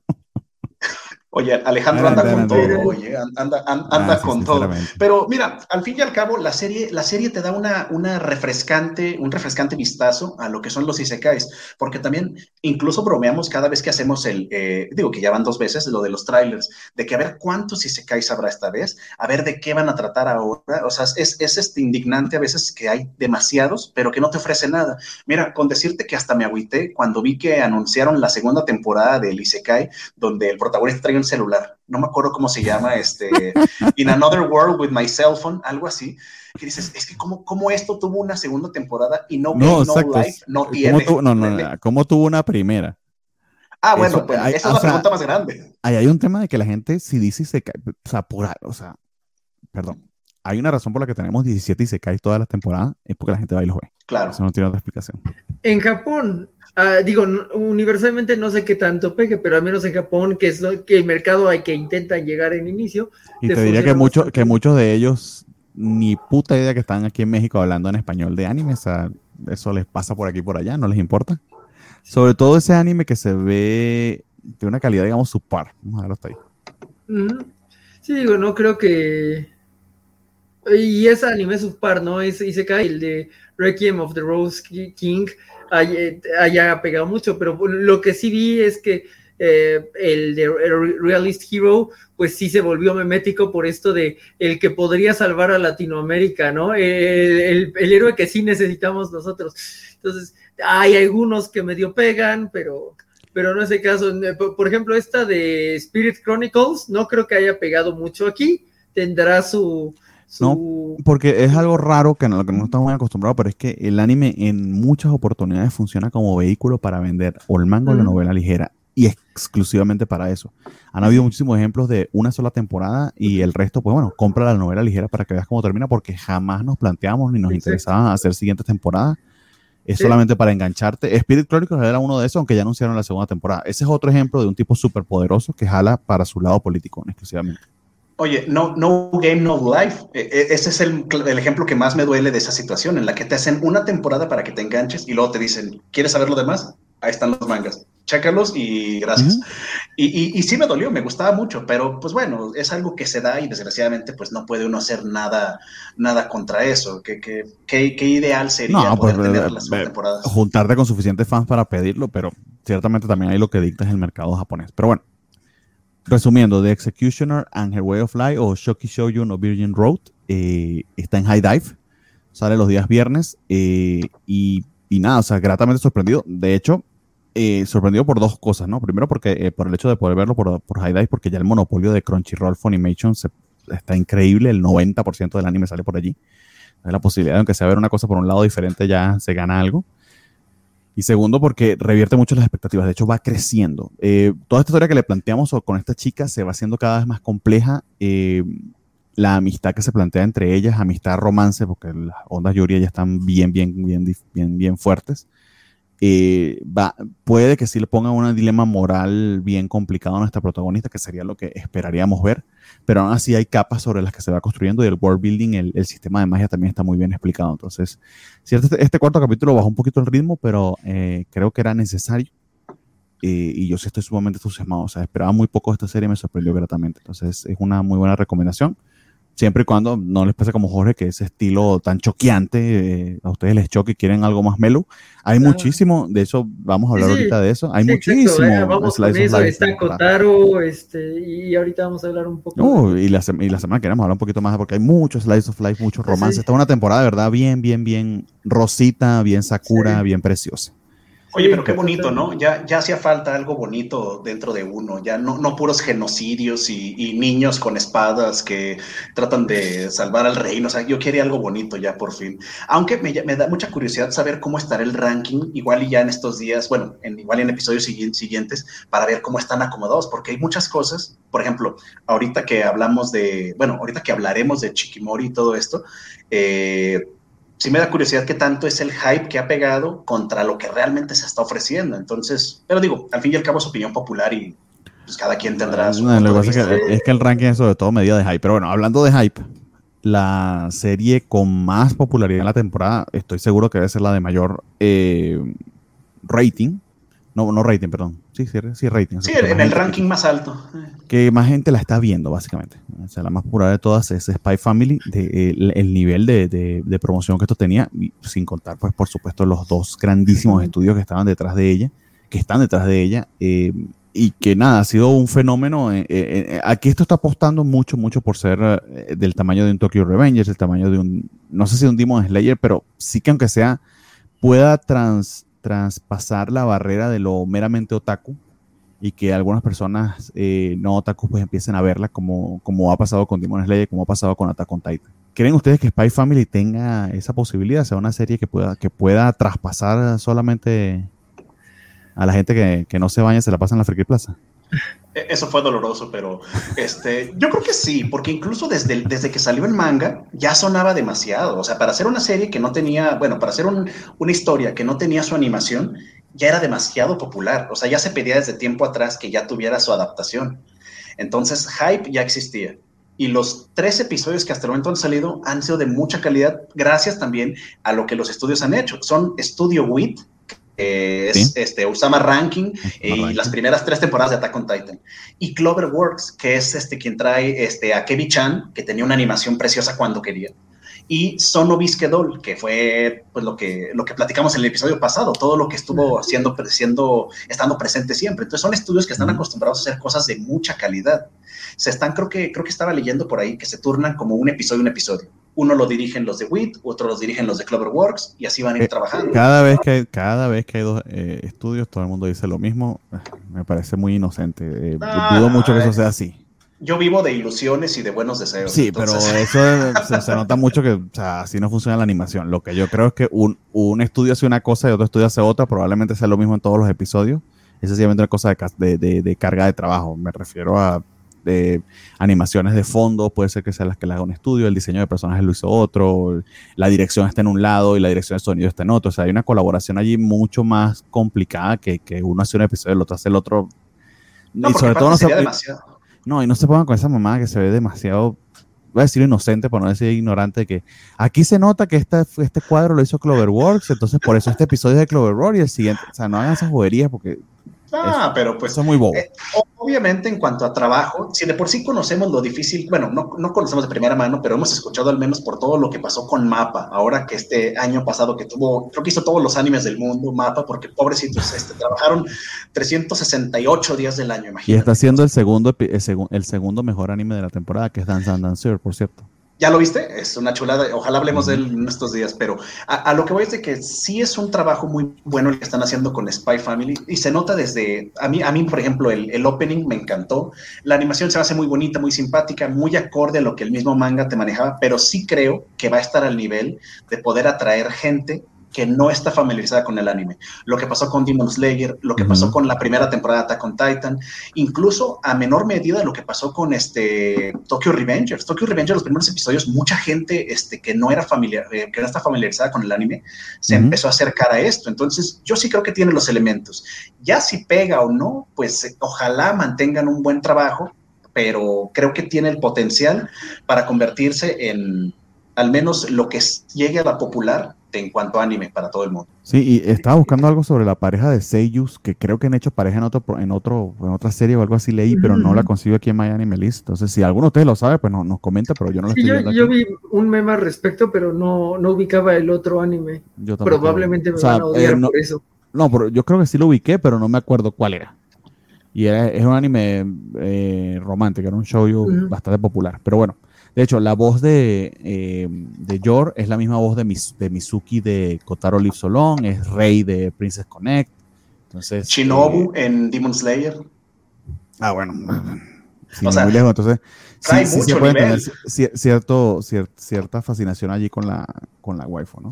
Oye, Alejandro anda con todo, oye, anda, anda, ah, con todo. Pero mira, al fin y al cabo, la serie, la serie te da una, una refrescante, un refrescante vistazo a lo que son los isekais, porque también incluso bromeamos cada vez que hacemos el, eh, digo que ya van dos veces, lo de los trailers, de que a ver cuántos isekais habrá esta vez, a ver de qué van a tratar ahora. O sea, es, es este indignante a veces que hay demasiados, pero que no te ofrece nada. Mira, con decirte que hasta me agüité cuando vi que anunciaron la segunda temporada del isekai, donde el protagonista trae celular. No me acuerdo cómo se llama, este, In Another World with My Cell Phone, algo así. Que dices, es que cómo, cómo esto tuvo una segunda temporada y no, no, no Life no tiene. ¿Cómo tuvo, no, no, ¿cómo tuvo una primera? Ah, bueno, pues, esa es la pregunta más grande. Ahí hay un tema de que la gente, si dice se cae, o sea, por, o sea, perdón, hay una razón por la que tenemos 17 y se cae todas las temporadas, es porque la gente va y los ve. Claro. Eso no tiene otra explicación. En Japón, ah, digo, universalmente no sé qué tanto pegue, pero al menos en Japón, que es que el mercado hay que intentan llegar en inicio. Y te diría que, mucho, que muchos de ellos ni puta idea que están aquí en México hablando en español de anime, o sea, eso les pasa por aquí y por allá, no les importa. Sobre todo ese anime que se ve de una calidad, digamos, subpar. Vamos a verlo hasta ahí. Sí, digo, no creo que y ese anime subpar, ¿no? Ese cae el de Requiem of the Rose King eh, haya pegado mucho, pero lo que sí vi es que eh, el de Realist Hero, pues sí se volvió memético por esto de el que podría salvar a Latinoamérica, ¿no? El, héroe que sí necesitamos nosotros. Entonces, hay algunos que medio pegan, pero, pero no es el caso. Por ejemplo, esta de Spirit Chronicles, no creo que haya pegado mucho aquí. Tendrá su, no, porque es algo raro que no, que no estamos muy acostumbrados, pero es que el anime en muchas oportunidades funciona como vehículo para vender o el manga o la novela ligera y exclusivamente para eso. Han habido muchísimos ejemplos de una sola temporada y el resto, pues bueno, compra la novela ligera para que veas cómo termina porque jamás nos planteamos ni nos interesaba hacer siguientes temporadas. Es solamente para engancharte. Spirit Chronicles era uno de esos, aunque ya anunciaron la segunda temporada. Ese es otro ejemplo de un tipo súper poderoso que jala para su lado político exclusivamente. Oye, no, no game, no life. E, e, ese es el, ejemplo que más me duele de esa situación, en la que te hacen una temporada para que te enganches y luego te dicen, ¿quieres saber lo demás? Ahí están los mangas. Chécalos y gracias. y, y, sí me dolió, me gustaba mucho, pero pues bueno, es algo que se da y desgraciadamente pues no puede uno hacer nada, nada contra eso. ¿Qué, qué, qué, ideal sería poder pues, tener las temporadas? Juntarte con suficientes fans para pedirlo, pero ciertamente también hay lo que dicta es el mercado japonés. Pero bueno, Resumiendo, The Executioner and Her Way of Life o Shoki Shoujo no Virgin Road eh, está en High Dive, sale los días viernes eh, y, nada, o sea, gratamente sorprendido. De hecho, eh, sorprendido por dos cosas, ¿no? Primero, porque por el hecho de poder verlo por, por, High Dive, porque ya el monopolio de Crunchyroll Funimation se, está increíble, el 90% del anime sale por allí. La posibilidad de, aunque sea ver una cosa por un lado diferente, ya se gana algo. Y segundo, porque revierte mucho las expectativas. De hecho, va creciendo. Eh, toda esta historia que le planteamos con esta chica se va haciendo cada vez más compleja. Eh, la amistad que se plantea entre ellas, amistad, romance, porque las ondas Yuri ya están bien, bien, bien, bien, bien fuertes. Eh, va, puede que sí le ponga un dilema moral bien complicado a nuestra protagonista, que sería lo que esperaríamos ver, pero aún así hay capas sobre las que se va construyendo y el world building, el, el sistema de magia también está muy bien explicado. Entonces, cierto, este, este cuarto capítulo bajó un poquito el ritmo, pero eh, creo que era necesario. Eh, y yo sí estoy sumamente entusiasmado. O sea, esperaba muy poco de esta serie y me sorprendió gratamente. Entonces, es una muy buena recomendación siempre y cuando no les pase como Jorge, que ese estilo tan choqueante, eh, a ustedes les choque y quieren algo más melo. Hay muchísimo, de eso vamos a hablar ahorita de eso. Hay muchísimo. Eh, vamos con eso, está Kotaro, este, y ahorita vamos a hablar un poco. y, la, y la semana queremos hablar un poquito más, porque hay muchos slice of life, muchos romances. Está una temporada, de verdad, bien, bien, bien rosita, bien sakura, bien preciosa. Oye, pero qué bonito, ¿no? Ya, ya hacía falta algo bonito dentro de uno, ya no, no puros genocidios y, niños con espadas que tratan de salvar al reino. O sea, yo quería algo bonito ya por fin. Aunque me, da mucha curiosidad saber cómo estará el ranking, igual y ya en estos días, bueno, en, igual en episodios siguientes, para ver cómo están acomodados, porque hay muchas cosas. Por ejemplo, ahorita que hablamos de, bueno, ahorita que hablaremos de Chiquimori y todo esto, eh sí me da curiosidad qué tanto es el hype que ha pegado contra lo que realmente se está ofreciendo. Entonces, pero digo, al fin y al cabo es opinión popular y pues cada quien tendrá su. lo que pasa es que, el ranking es sobre todo medida de hype. Pero bueno, hablando de hype, la serie con más popularidad en la temporada, estoy seguro que debe ser la de mayor eh, rating, no, no rating, perdón. Sí, sí, sí rating. Sí, en el ranking más alto. Que más gente la está viendo, básicamente. O sea, la más popular de todas es Spy Family, de, el, nivel de, de, promoción que esto tenía, sin contar, pues, por supuesto, los dos grandísimos estudios que estaban detrás de ella, que están detrás de ella. Eh, y que nada, ha sido un fenómeno. Eh, eh, aquí esto está apostando mucho, mucho por ser del tamaño de un Tokyo Revengers, el tamaño de un, no sé si un Demon Slayer, pero sí que aunque sea, pueda trans traspasar la barrera de lo meramente otaku y que algunas personas eh, no otakus pues empiecen a verla como, como ha pasado con Demon Slayer, como ha pasado con Attack on Titan. ¿Creen ustedes que Spy Family tenga esa posibilidad, sea una serie que pueda, que pueda traspasar solamente a la gente que, que no se baña, se la pasa en la Friki Plaza? E, eso fue doloroso, pero este, yo creo que sí, porque incluso desde, desde que salió el manga ya sonaba demasiado. O sea, para hacer una serie que no tenía, bueno, para hacer un, una historia que no tenía su animación, ya era demasiado popular. O sea, ya se pedía desde tiempo atrás que ya tuviera su adaptación. Entonces, hype ya existía. Y los tres episodios que hasta el momento han salido han sido de mucha calidad, gracias también a lo que los estudios han hecho. Son Studio WIT, que es este, Usama Ranking y las primeras tres temporadas de Attack on Titan. Y Cloverworks, que es este, quien trae este, a Kevin Chan, que tenía una animación preciosa cuando quería y Sono Bisquedol, que fue pues, lo, que, lo que platicamos en el episodio pasado, todo lo que estuvo haciendo, siendo, estando presente siempre. Entonces son estudios que están acostumbrados a hacer cosas de mucha calidad. Se están, creo que, creo que estaba leyendo por ahí, que se turnan como un episodio, un episodio. Uno lo dirigen los de WIT, otro los dirigen los de Cloverworks y así van a ir eh, trabajando. Cada vez que, cada vez que hay dos eh, estudios, todo el mundo dice lo mismo. Me parece muy inocente. Eh, ah, dudo mucho que eso sea así yo vivo de ilusiones y de buenos deseos. Sí, pero <laughs> eso se, nota mucho que o sea, así no funciona la animación. Lo que yo creo es que un, un, estudio hace una cosa y otro estudio hace otra, probablemente sea lo mismo en todos los episodios. Es sencillamente una cosa de, de, de, carga de trabajo. Me refiero a de animaciones de fondo, puede ser que sean las que le haga un estudio, el diseño de personajes lo hizo otro, la dirección está en un lado y la dirección de sonido está en otro. O sea, hay una colaboración allí mucho más complicada que, que uno hace un episodio, el otro hace el otro. No, y sobre todo no se, no, y no se pongan con esa mamá que se ve demasiado, voy a decir inocente, por no decir ignorante, que aquí se nota que este, este cuadro lo hizo Cloverworks, entonces por eso este episodio es de Cloverworks y el siguiente, o sea, no hagan esas boberías porque Ah, pero pues. Es muy bobo. Eh, obviamente, en cuanto a trabajo, si de por sí conocemos lo difícil, bueno, no, no, conocemos de primera mano, pero hemos escuchado al menos por todo lo que pasó con Mapa, ahora que este año pasado que tuvo, creo que hizo todos los animes del mundo, Mapa, porque pobrecitos, este, trabajaron 368 días del año, imagínate. Y está siendo el segundo, el, segundo mejor anime de la temporada, que es Dance and Dancer, por cierto. ¿Ya lo viste? Es una chulada. Ojalá hablemos de él en estos días, pero a, lo que voy es de que sí es un trabajo muy bueno el que están haciendo con Spy Family y se nota desde, a mí, a mí por ejemplo, el, el opening me encantó. La animación se hace muy bonita, muy simpática, muy acorde a lo que el mismo manga te manejaba, pero sí creo que va a estar al nivel de poder atraer gente que no está familiarizada con el anime. Lo que pasó con Demon Slayer, lo que pasó con la primera temporada de Attack on Titan, incluso a menor medida lo que pasó con este Tokyo Revengers. Tokyo Revengers, los primeros episodios, mucha gente este, que no era familiar, eh, que no está familiarizada con el anime, se empezó a acercar a esto. Entonces, yo sí creo que tiene los elementos. Ya si pega o no, pues eh, ojalá mantengan un buen trabajo, pero creo que tiene el potencial para convertirse en al menos lo que llegue a la popular en cuanto a anime para todo el mundo. Sí, y estaba buscando algo sobre la pareja de Seiyus, que creo que han hecho pareja en otro, en otro, en otra serie o algo así leí, pero no la consigo aquí en My Anime List. Entonces, si alguno de ustedes lo sabe, pues no, nos comenta, pero yo no lo estoy yo, yo vi un meme al respecto, pero no, no ubicaba el otro anime. Yo Probablemente me van a odiar eh, por eso. No, pero yo creo que sí lo ubiqué, pero no me acuerdo cuál era. Y es un anime eh, romántico, era un show bastante popular. Pero bueno, de hecho, la voz de, eh, de Yor es la misma voz de, Mis, de Mizuki de Kotaro Live Solon, es Rey de Princess Connect. Entonces, Shinobu eh, en Demon Slayer. Ah, bueno. Sí, muy lejos, entonces sí, sí se puede tener cierto, cierta fascinación allí con la, con la waifu, ¿no?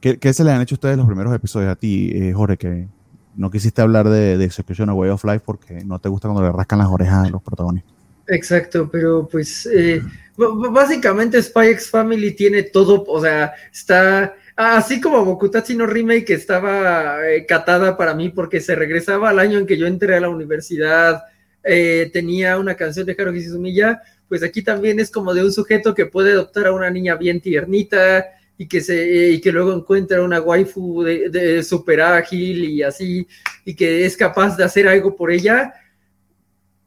¿Qué, ¿Qué, se le han hecho ustedes los primeros episodios a ti, eh, Jorge, que no quisiste hablar de, de Execution of Way of Life porque no te gusta cuando le rascan las orejas a los protagonistas? Exacto, pero pues eh, básicamente Spy X Family tiene todo, o sea, está así como Bokutatsu no Remake estaba eh, catada para mí porque se regresaba al año en que yo entré a la universidad, eh, tenía una canción de Haruhi Suzumiya, pues aquí también es como de un sujeto que puede adoptar a una niña bien tiernita y que se y que luego encuentra una waifu de, de super ágil y así y que es capaz de hacer algo por ella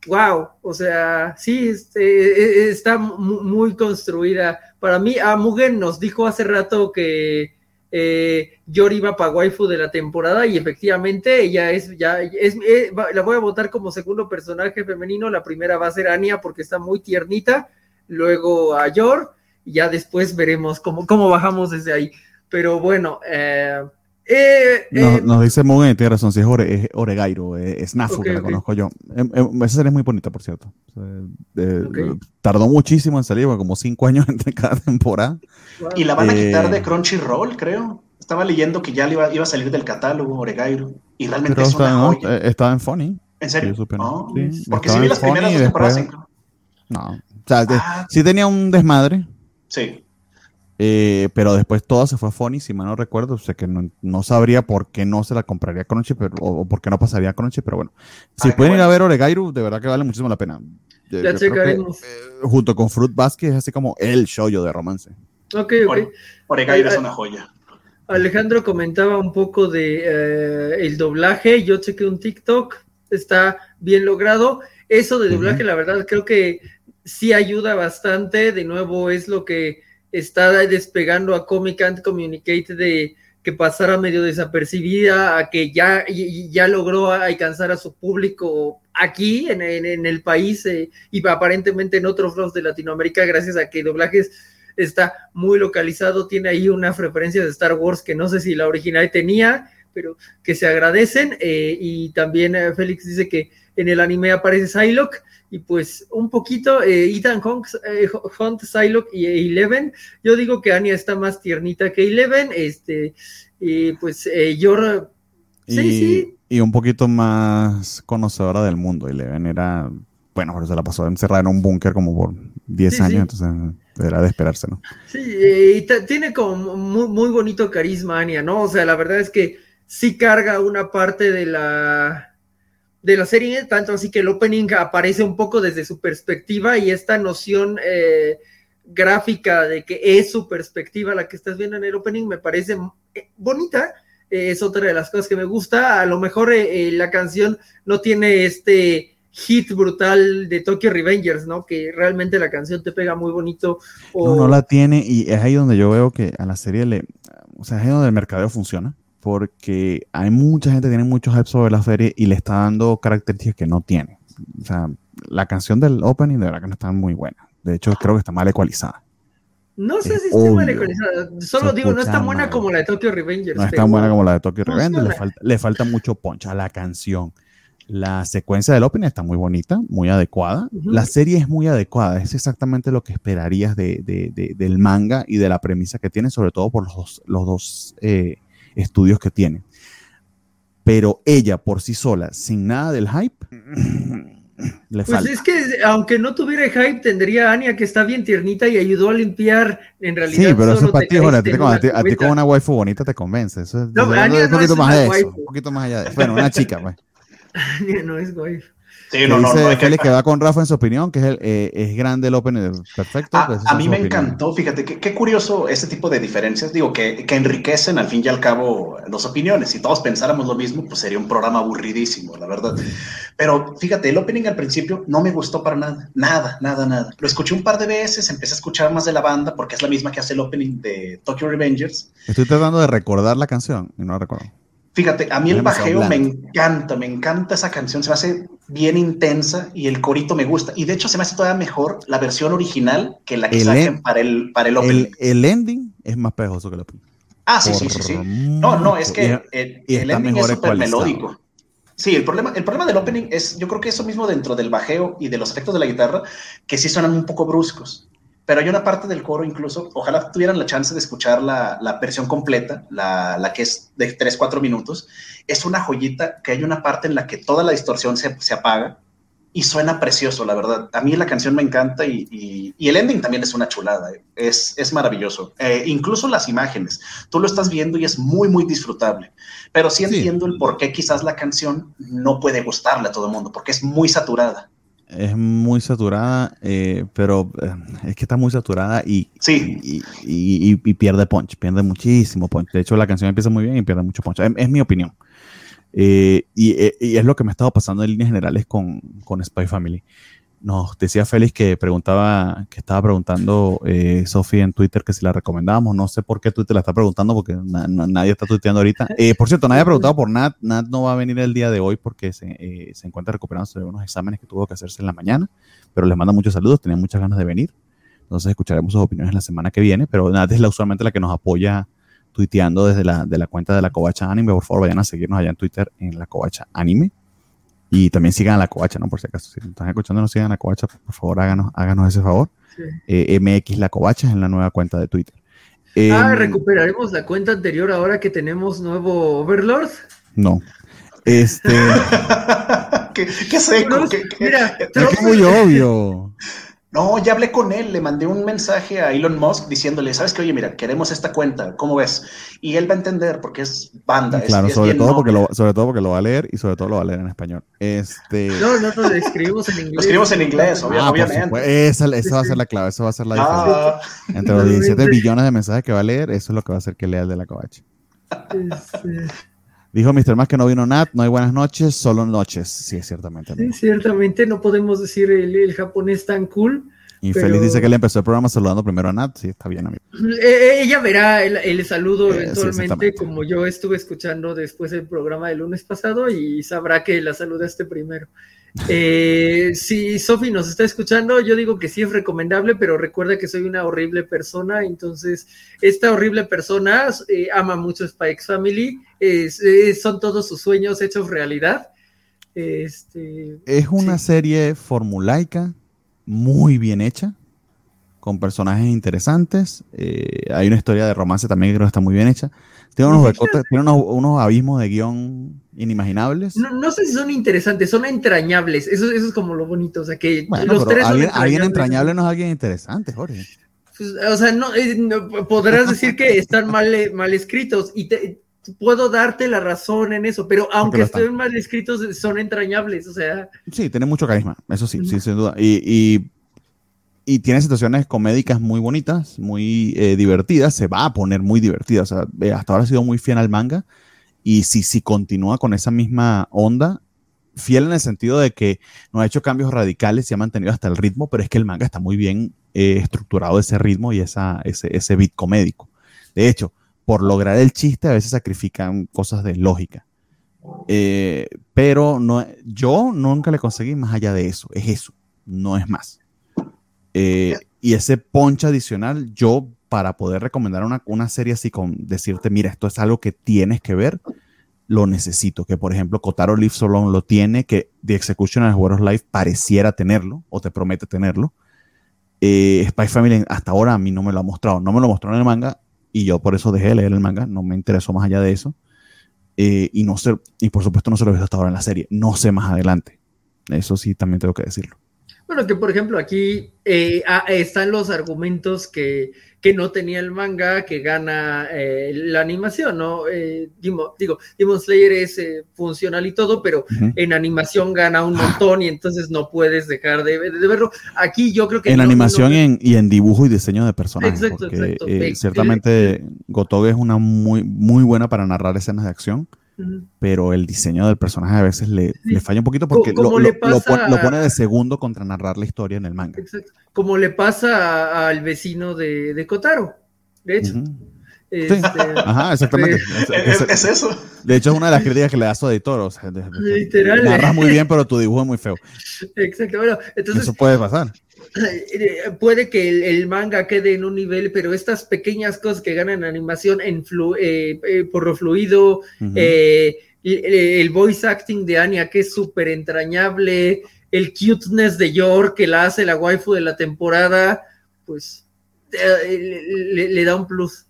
wow, o sea, sí, este, e, e, está muy construida. Para mí, a Mugen nos dijo hace rato que eh, iba para waifu de la temporada y efectivamente ella es ya es, eh, la voy a votar como segundo personaje femenino la primera va a ser Anya porque está muy tiernita luego a Yor y ya después veremos cómo, cómo bajamos desde ahí pero bueno eh, Eh, Nos, eh, nos dice Mugen, tiene razón, si es, Ore, es Oregairo, es, es Nafu, Ok, que la conozco yo. Em, em, esa serie es muy bonita, por cierto. Eh. Tardó muchísimo en salir, como cinco <laughs> años entre cada temporada. wow. Y la van a Eh. quitar de Crunchyroll, creo. Estaba leyendo que ya le iba, iba a salir del catálogo Oregairo. Y realmente Pero es una está- no, joya. eh, estaba en Funny. ¿En serio? yo ¿no? Oh, Sí, porque sí vi las primeras dos temporadas. después- No. O sea, Ah, sí tenía un desmadre, sí. Eh, pero después todo se fue a Funny, si mal no recuerdo. O sea que no, no sabría por qué no se la compraría a Crunchy, pero, o, o por qué no pasaría a Crunchy, pero bueno. Si Ah, pueden ir a ver Oregairu, de verdad que vale muchísimo la pena. Yo- Ya yo creo que, checaremos. eh, junto con Fruit Basket es así como el shoyo de romance. Ok, ok. Ore- Oregairo Ay, es ay. una joya. Alejandro comentaba un poco de eh, el doblaje. Yo chequé un TikTok, está bien logrado. Eso de doblaje, la verdad, creo que sí ayuda bastante. De nuevo, es lo que está despegando a Comic Can't Communicate de que pasara medio desapercibida a que ya, ya logró alcanzar a su público aquí en, el país eh, y aparentemente en otros lados de Latinoamérica gracias a que doblajes está muy localizado, tiene ahí unas referencias de Star Wars que no sé si la original tenía, pero que se agradecen. eh, y también eh, Félix dice que en el anime aparece Psylocke, y pues un poquito eh, Ethan Hunt, eh, Hunt, Psylocke y Eleven. Yo digo que Anya está más tiernita que Eleven, este, y pues eh, yo... Y, Sí, sí. y un poquito más conocedora del mundo. Eleven era, bueno, pero se la pasó encerrada en un búnker como por 10 Sí, años, sí. entonces era de esperarse, ¿no? Sí, eh, y tiene como muy, muy bonito carisma Anya, ¿no? O sea, la verdad es que sí carga una parte de la de la serie, tanto así que el opening aparece un poco desde su perspectiva y esta noción eh, gráfica de que es su perspectiva la que estás viendo en el opening me parece eh, bonita. Eh, es otra de las cosas que me gusta. A lo mejor eh, eh, la canción no tiene este hit brutal de Tokyo Revengers, ¿no? Que realmente la canción te pega muy bonito. O... No, no la tiene y es ahí donde yo veo que a la serie le, o sea, es ahí donde el mercadeo funciona, porque hay mucha gente que tiene mucho hype sobre la serie y le está dando características que no tiene. O sea, la canción del opening de verdad que no está muy buena. De hecho, creo que está mal ecualizada. No sé Es si esté mal ecualizada. Solo digo, no es tan buena mal. como la de Tokyo Revengers. No es tan buena como la de Tokyo Revenge, le falta, le falta mucho punch a la canción. La secuencia del opening está muy bonita, muy adecuada. La serie es muy adecuada, es exactamente lo que esperarías de, de- de- del manga y de la premisa que tiene, sobre todo por los dos, los dos eh, estudios que tiene. Pero ella por sí sola, sin nada del hype, le Pues falta. es que aunque no tuviera hype, tendría a Anya que está bien tiernita y ayudó a limpiar en realidad. Sí, pero eso es para ti, Jorge, a ti, con- una waifu bonita te convence. Eso es, No, eso Anya es un no poquito es más de eso, waifu. un poquito más allá de Bueno, una chica, pues. <laughs> Anya no es guay. Sí, no, no, dice no, hay que- Félix que va con Rafa en su opinión, que es, el, eh, es grande el Open, perfecto. A, pues a mí me encantó, fíjate, qué curioso ese tipo de diferencias, digo, que, que enriquecen al fin y al cabo las opiniones. Si todos pensáramos lo mismo, pues sería un programa aburridísimo, la verdad. Pero fíjate, el opening al principio no me gustó para nada, nada, nada, nada. Lo escuché un par de veces, empecé a escuchar más de la banda, porque es la misma que hace el opening de Tokyo Revengers. Estoy tratando de recordar la canción y no la recuerdo. Fíjate, a mí el bajeo me encanta, me encanta esa canción, se me hace bien intensa y el corito me gusta. Y de hecho se me hace todavía mejor la versión original que la que El saquen en- para el, para el opening. El, el ending es más pegajoso que el opening. ah, sí, por sí, sí, sí. No, no, es que el, y el está ending es súper melódico. Sí, el problema, el problema del opening es, yo creo que eso mismo dentro del bajeo y de los efectos de la guitarra, que sí suenan un poco bruscos. Pero hay una parte del coro incluso, ojalá tuvieran la chance de escuchar la, la versión completa, la, la que es de 3, 4 minutos. Es una joyita que hay una parte en la que toda la distorsión se, se apaga y suena precioso, la verdad. A mí la canción me encanta y, y- y el ending también es una chulada, eh. es, es maravilloso. Eh, incluso las imágenes, tú lo estás viendo y es muy, muy disfrutable. Pero sí Sí. entiendo el por qué quizás la canción no puede gustarle a todo el mundo, porque es muy saturada. Es muy saturada, eh, pero eh, es que está muy saturada y, Sí. y, y- y- y pierde punch, pierde muchísimo punch. De hecho, la canción empieza muy bien y pierde mucho punch. Es, es mi opinión. Eh, y, eh, y es lo que me ha estado pasando en líneas generales con, con Spy Family. Nos decía Félix que preguntaba, que estaba preguntando eh, Sofía en Twitter que si la recomendábamos. No sé por qué Twitter la está preguntando porque na- na- nadie está tuiteando ahorita. <laughs> Eh, por cierto, nadie ha preguntado por Nat. Nat no va a venir el día de hoy porque se, eh, se encuentra recuperándose de unos exámenes que tuvo que hacerse en la mañana. Pero les manda muchos saludos, tenía muchas ganas de venir. Entonces escucharemos sus opiniones la semana que viene. Pero Nat es la, usualmente la que nos apoya tuiteando desde la, de la cuenta de la Covacha Anime. Por favor, vayan a seguirnos allá en Twitter en la Covacha Anime. Y también sigan a la Covacha, ¿no? Por si acaso, si están escuchando, no sigan a la Covacha, por favor, háganos, háganos ese favor. Eh, MX La Covacha es en la nueva cuenta de Twitter. ah, em, recuperaremos la cuenta anterior ahora que tenemos nuevo Overlord. No. Este. <laughs> ¿Qué, qué seco? Mira, es muy obvio. No, ya hablé con él, le mandé un mensaje a Elon Musk diciéndole, sabes que, oye, mira, queremos esta cuenta, ¿cómo ves? Y él va a entender porque es banda. Claro, sobre, todo porque lo, sobre todo porque lo va a leer y sobre todo lo va a leer en español. Este... <laughs> No, no, lo escribimos en inglés. Lo escribimos en inglés, ah, obviamente. Esa, esa, va a ser la clave, eso va a ser la ah. diferencia. Entre los <laughs> 17 billones de mensajes que va a leer, eso es lo que va a hacer que lea el de la covacha. Dijo Mr. Más que no vino Nat, no hay buenas noches, solo noches. Sí, ciertamente. Sí, ciertamente, no podemos decir el, japonés tan cool. Y Félix dice que le empezó el programa saludando primero a Nat. Sí, está bien, amigo. Eh, ella verá el, saludo eh, eventualmente, como yo estuve escuchando después del programa del lunes pasado y sabrá que la saludaste primero. Eh, si Sofi nos está escuchando, yo digo que sí es recomendable, pero recuerda que soy una horrible persona, entonces esta horrible persona eh, ama mucho Spy Family, son todos sus sueños hechos realidad. Este, es una serie formulaica, muy bien hecha, con personajes interesantes. Eh, hay una historia de romance también que creo que está muy bien hecha. Tiene unos, tiene unos, abismos de guion inimaginables. No, sé si son interesantes, son entrañables. Eso, eso es como lo bonito. O sea, que los tres alguien, entrañable no es alguien interesante, Jorge. Pues, o sea, no, eh, podrás decir que están mal, eh, mal escritos y te, puedo darte la razón en eso, pero aunque estén mal escritos, son entrañables, o sea. Sí, tiene mucho carisma, eso sí, sí, sin duda. y y tiene situaciones comédicas muy bonitas, muy eh, divertidas, se va a poner muy divertida, o sea, hasta ahora ha sido muy fiel al manga, y si, si continúa con esa misma onda, fiel en el sentido de que no ha hecho cambios radicales, se ha mantenido hasta el ritmo, pero es que el manga está muy bien eh, estructurado ese ritmo y esa, ese, ese beat comédico. De hecho, por lograr el chiste a veces sacrifican cosas de lógica. Eh, pero no, yo nunca le conseguí más allá de eso, es eso, no es más. Eh, y ese ponche adicional, yo para poder recomendar una, una, serie así con decirte, mira, esto es algo que tienes que ver, lo necesito. Que por ejemplo, Kotaro Live Alone lo tiene, que The Execution of World Life pareciera tenerlo, o te promete tenerlo. Eh, Spy Family hasta ahora a mí no me lo ha mostrado, no me lo mostró en el manga, y yo por eso dejé de leer el manga, no me interesó más allá de eso. Eh, y no sé, y por supuesto no se lo he visto hasta ahora en la serie, no sé más adelante. Eso sí, también tengo que decirlo. Bueno, que por ejemplo aquí eh, ah, están los argumentos que, no tenía el manga, que gana eh, la animación, ¿no? Eh, digo, Demon Slayer es funcional y todo, pero en animación gana un montón y entonces no puedes dejar de, verlo. Aquí yo creo que... En animación y, en, dibujo y diseño de personajes. Exacto, exacto. ciertamente Gotoge es una muy, muy buena para narrar escenas de acción pero el diseño del personaje a veces le, falla un poquito porque lo, pone, de segundo contra narrar la historia en el manga. Como le pasa al vecino de, Kotaro, de hecho. Este, Ajá, exactamente. Es, eso. De hecho, es una de las críticas que le das a editor. O sea, Literal. Narras muy bien, pero tu dibujo es muy feo. Exacto. Bueno, entonces. Eso puede pasar. Eh, <laughs> puede que el, manga quede en un nivel, pero estas pequeñas cosas que ganan animación en eh, eh, por lo fluido, el, voice acting de Anya que es súper entrañable, el cuteness de York que la hace la waifu de la temporada, pues le da un plus.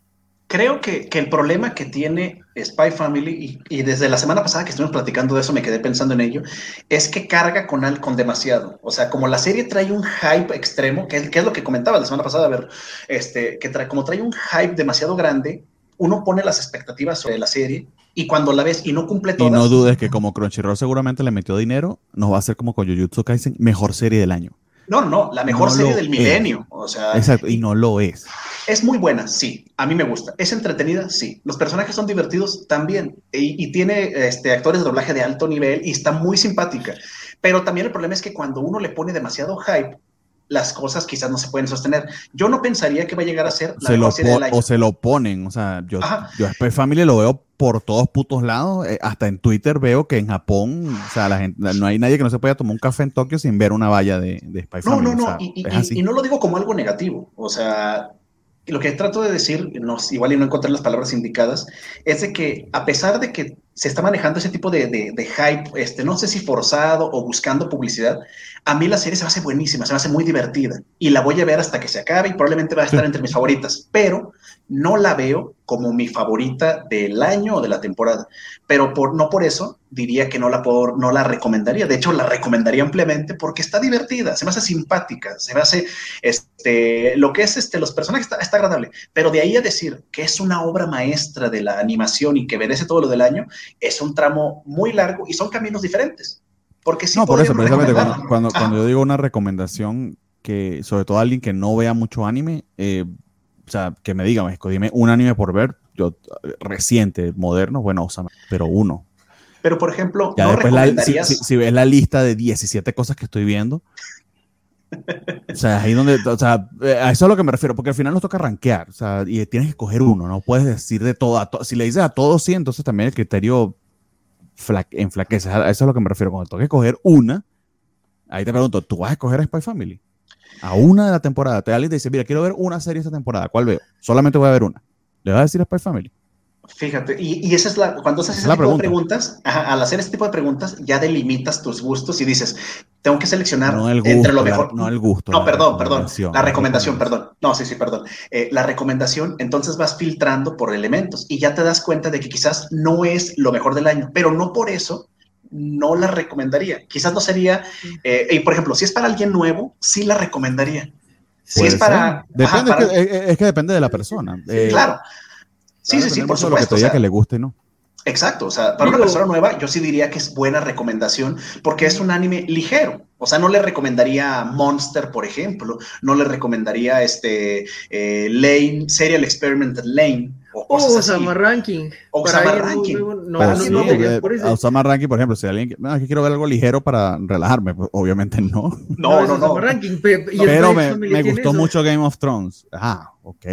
Creo que, el problema que tiene Spy Family, y, desde la semana pasada que estuvimos platicando de eso, me quedé pensando en ello, es que carga con, con demasiado. O sea, como la serie trae un hype extremo, que, es lo que comentaba la semana pasada, a ver, este, que trae, como trae un hype demasiado grande, uno pone las expectativas sobre la serie y cuando la ves y no cumple todas. Y no dudes que como Crunchyroll seguramente le metió dinero, nos va a hacer como con Jujutsu Kaisen, mejor serie del año. No, no, la mejor serie del milenio. O sea, Exacto, y no lo es. Es muy buena, sí. A mí me gusta. Es entretenida, sí. Los personajes son divertidos también. Y, tiene este, actores de doblaje de alto nivel y está muy simpática. Pero también el problema es que cuando uno le pone demasiado hype, las cosas quizás no se pueden sostener. Yo no pensaría que va a llegar a ser la se lo serie O se lo ponen, o sea, yo, yo Spy Family lo veo por todos putos lados, eh, hasta en Twitter veo que en Japón, o sea, la gente, no hay nadie que no se pueda tomar un café en Tokio sin ver una valla de, de Spy Family. No, no, no, y, no lo digo como algo negativo, o sea, lo que trato de decir, no, igual y no encontré las palabras indicadas, es de que a pesar de que se está manejando ese tipo de, de, hype, este, no sé si forzado o buscando publicidad, a mí la serie se me hace buenísima, se me hace muy divertida y la voy a ver hasta que se acabe y probablemente va a estar entre mis favoritas, pero no la veo como mi favorita del año o de la temporada. Pero por, no por eso diría que no la, por, no la recomendaría. De hecho, la recomendaría ampliamente porque está divertida, se me hace simpática, se me hace, este, lo que es, este, los personajes está, está agradable. Pero de ahí a decir que es una obra maestra de la animación y que merece todo lo del año, es un tramo muy largo y son caminos diferentes. Porque sí no, por eso, precisamente cuando, cuando, yo digo una recomendación que, sobre todo alguien que no vea mucho anime, eh, o sea, que me diga, México, dime un anime por ver, yo, reciente, moderno, bueno, pero uno. Pero, por ejemplo, ya recomendarías... si, ves la lista de 17 cosas que estoy viendo, o sea, ahí donde, o sea, eh, a eso es a lo que me refiero, porque al final nos toca rankear, o sea, y tienes que escoger uno, no puedes decir de todo, si le dices a todos sí, entonces también el criterio enflaquece, a eso es a lo que me refiero, cuando toca escoger una, ahí te pregunto, ¿tú vas a escoger a Spy Family? a una de la temporada, te alguien te dice, mira, quiero ver una serie esta temporada, ¿cuál veo? Solamente voy a ver una. ¿Le vas a decir a Spy Family? Fíjate, y, esa es la, cuando haces ese tipo de preguntas, al hacer este tipo de preguntas, ya delimitas tus gustos y dices, tengo que seleccionar entre lo mejor. no el gusto. No, perdón, perdón. La recomendación, perdón. No, sí, sí, perdón. Eh, la recomendación, entonces vas filtrando por elementos y ya te das cuenta de que quizás no es lo mejor del año, pero no por eso no la recomendaría. Quizás no sería, eh, y por ejemplo, si es para alguien nuevo, sí la recomendaría. Si es para... Depende, es, que, depende de la persona. Eh, claro. Sí, sí, sí, por supuesto. que, que le guste, ¿no? Exacto, o sea, para una persona nueva yo sí diría que es buena recomendación porque es un anime ligero. O sea, no le recomendaría Monster, por ejemplo, no le recomendaría este eh, Lane, Serial Experiment Lane, o, Osama Ranking. O Osama Ranking. No, no, Osama Ranking, por ejemplo, si alguien no, que quiero ver algo ligero para relajarme, pues obviamente no. No, no, no. Ranking, pero me, me gustó mucho Game of Thrones. Ah, ok.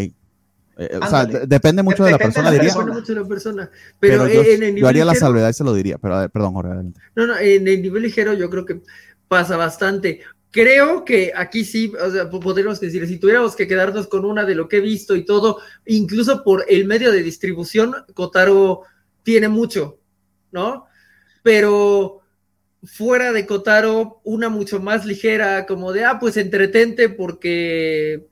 Eh, o sea, depende mucho de la persona, diría. Depende mucho de la persona. Pero, yo, en el yo haría la salvedad y se lo diría. Pero a ver, perdón, Jorge, adelante. No, no, en el nivel ligero yo creo que pasa bastante. Creo que aquí sí, o sea, podríamos decir, si tuviéramos que quedarnos con una de lo que he visto y todo, incluso por el medio de distribución, Kotaro tiene mucho, ¿no? Pero fuera de Kotaro, una mucho más ligera, como de, ah, pues entretente porque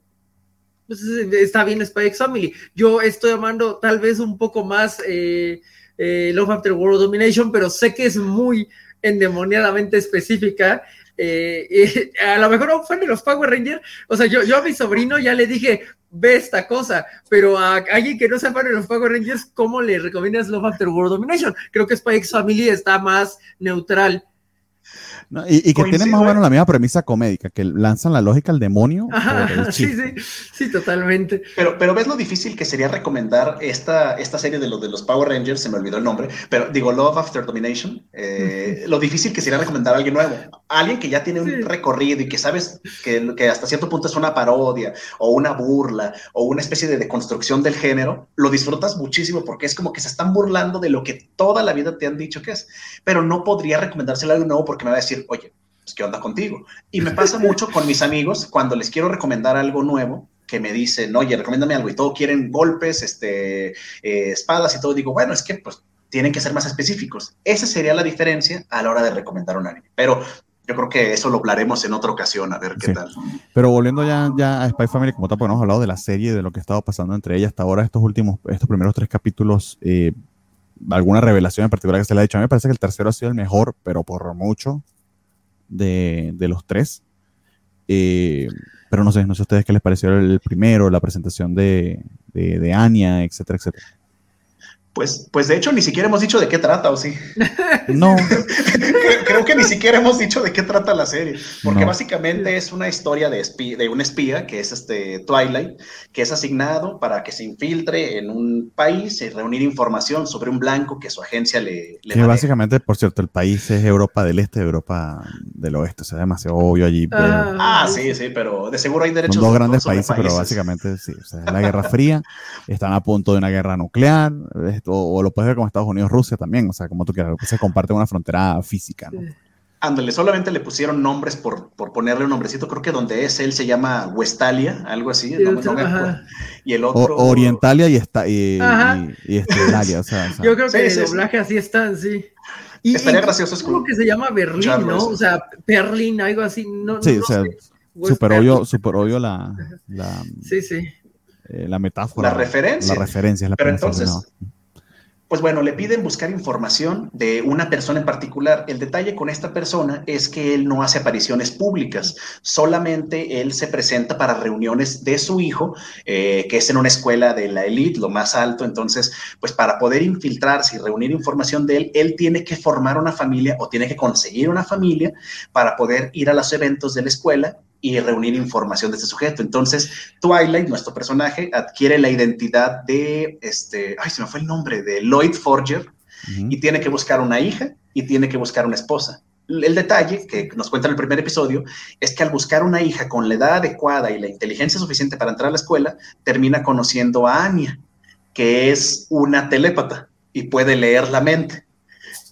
pues, está bien Spy X Family. Yo estoy amando tal vez un poco más eh, eh, Love After World Domination, pero sé que es muy endemoniadamente específica eh, <laughs> a lo mejor no fan de los Power Rangers, o sea, yo, a mi sobrino ya le dije, ve esta cosa, pero a alguien que no sea fan de los Power Rangers, ¿cómo le recomiendas Love After World Domination? Creo que Spy Family está más neutral y, que tienen más o menos la misma premisa comédica, que lanzan la lógica al demonio. <laughs> sí, sí, sí, totalmente. Pero, pero ves lo difícil que sería recomendar esta, esta serie de, los de los Power Rangers, se me olvidó el nombre, pero digo Love After Domination, eh, <laughs> lo difícil que sería recomendar a alguien nuevo, alguien que ya tiene un recorrido y que sabes que, que, hasta cierto punto es una parodia o una burla o una especie de deconstrucción del género, lo disfrutas muchísimo porque es como que se están burlando de lo que toda la vida te han dicho que es, pero no podría recomendárselo a alguien nuevo porque me va a decir, oye, pues, ¿qué onda contigo? Y me pasa mucho con mis amigos cuando les quiero recomendar algo nuevo, que me dicen, oye, recomiéndame algo, y todo quieren golpes, este, eh, espadas y todo, digo, bueno, es que pues tienen que ser más específicos. Esa sería la diferencia a la hora de recomendar un anime. Pero yo creo que eso lo hablaremos en otra ocasión, a ver qué tal. Pero volviendo ya, ya a Spy Family, como tal, porque hemos hablado de la serie, de lo que ha estado pasando entre ellas hasta ahora, estos últimos, estos primeros tres capítulos, eh, alguna revelación en particular que se le ha dicho. A mí me parece que el tercero ha sido el mejor, pero por mucho de, los tres. Eh, pero no sé, no sé a ustedes qué les pareció el primero, la presentación de, de, de Anya, etcétera, etcétera. Pues, pues de hecho ni siquiera hemos dicho de qué trata, ¿o sí? <laughs> No. creo, que ni siquiera hemos dicho de qué trata la serie, porque básicamente es una historia de, de un espía, que es este Twilight, que es asignado para que se infiltre en un país y reunir información sobre un blanco que su agencia le... le básicamente, por cierto, el país es Europa del Este, Europa del Oeste, o sea, demasiado obvio allí. ah, ah sí, sí, pero de seguro hay derechos. Son dos grandes países, pero básicamente sí, o sea, la Guerra Fría, están a punto de una guerra nuclear, o, lo puedes ver como Estados Unidos, Rusia también, o sea, como tú quieras, se comparte una frontera física, ¿no? Ándale, solamente le pusieron nombres por, por, ponerle un nombrecito. Creo que donde es él se llama Westalia, algo así. y el otro. Orientalia y, está, y, y, o sea, Yo creo que el doblaje así están, sí. Y, Estaría gracioso es que se llama Berlín, ¿no? O sea, Berlín, algo así. No, sí, o sea, súper obvio, super obvio la, la. Sí, sí. Eh, la metáfora. La referencia. La referencia. La Pero entonces, pues bueno, le piden buscar información de una persona en particular. El detalle con esta persona es que él no hace apariciones públicas, solamente él se presenta para reuniones de su hijo, eh, que es en una escuela de la elite, lo más alto. Entonces, pues para poder infiltrarse y reunir información de él, él tiene que formar una familia o tiene que conseguir una familia para poder ir a los eventos de la escuela y reunir información de este sujeto. Entonces, Twilight, nuestro personaje, adquiere la identidad de, este, ay, se me fue el nombre, de Lloyd Forger, y tiene que buscar una hija y tiene que buscar una esposa. El detalle que nos cuenta en el primer episodio es que al buscar una hija con la edad adecuada y la inteligencia suficiente para entrar a la escuela, termina conociendo a Anya, que es una telépata y puede leer la mente.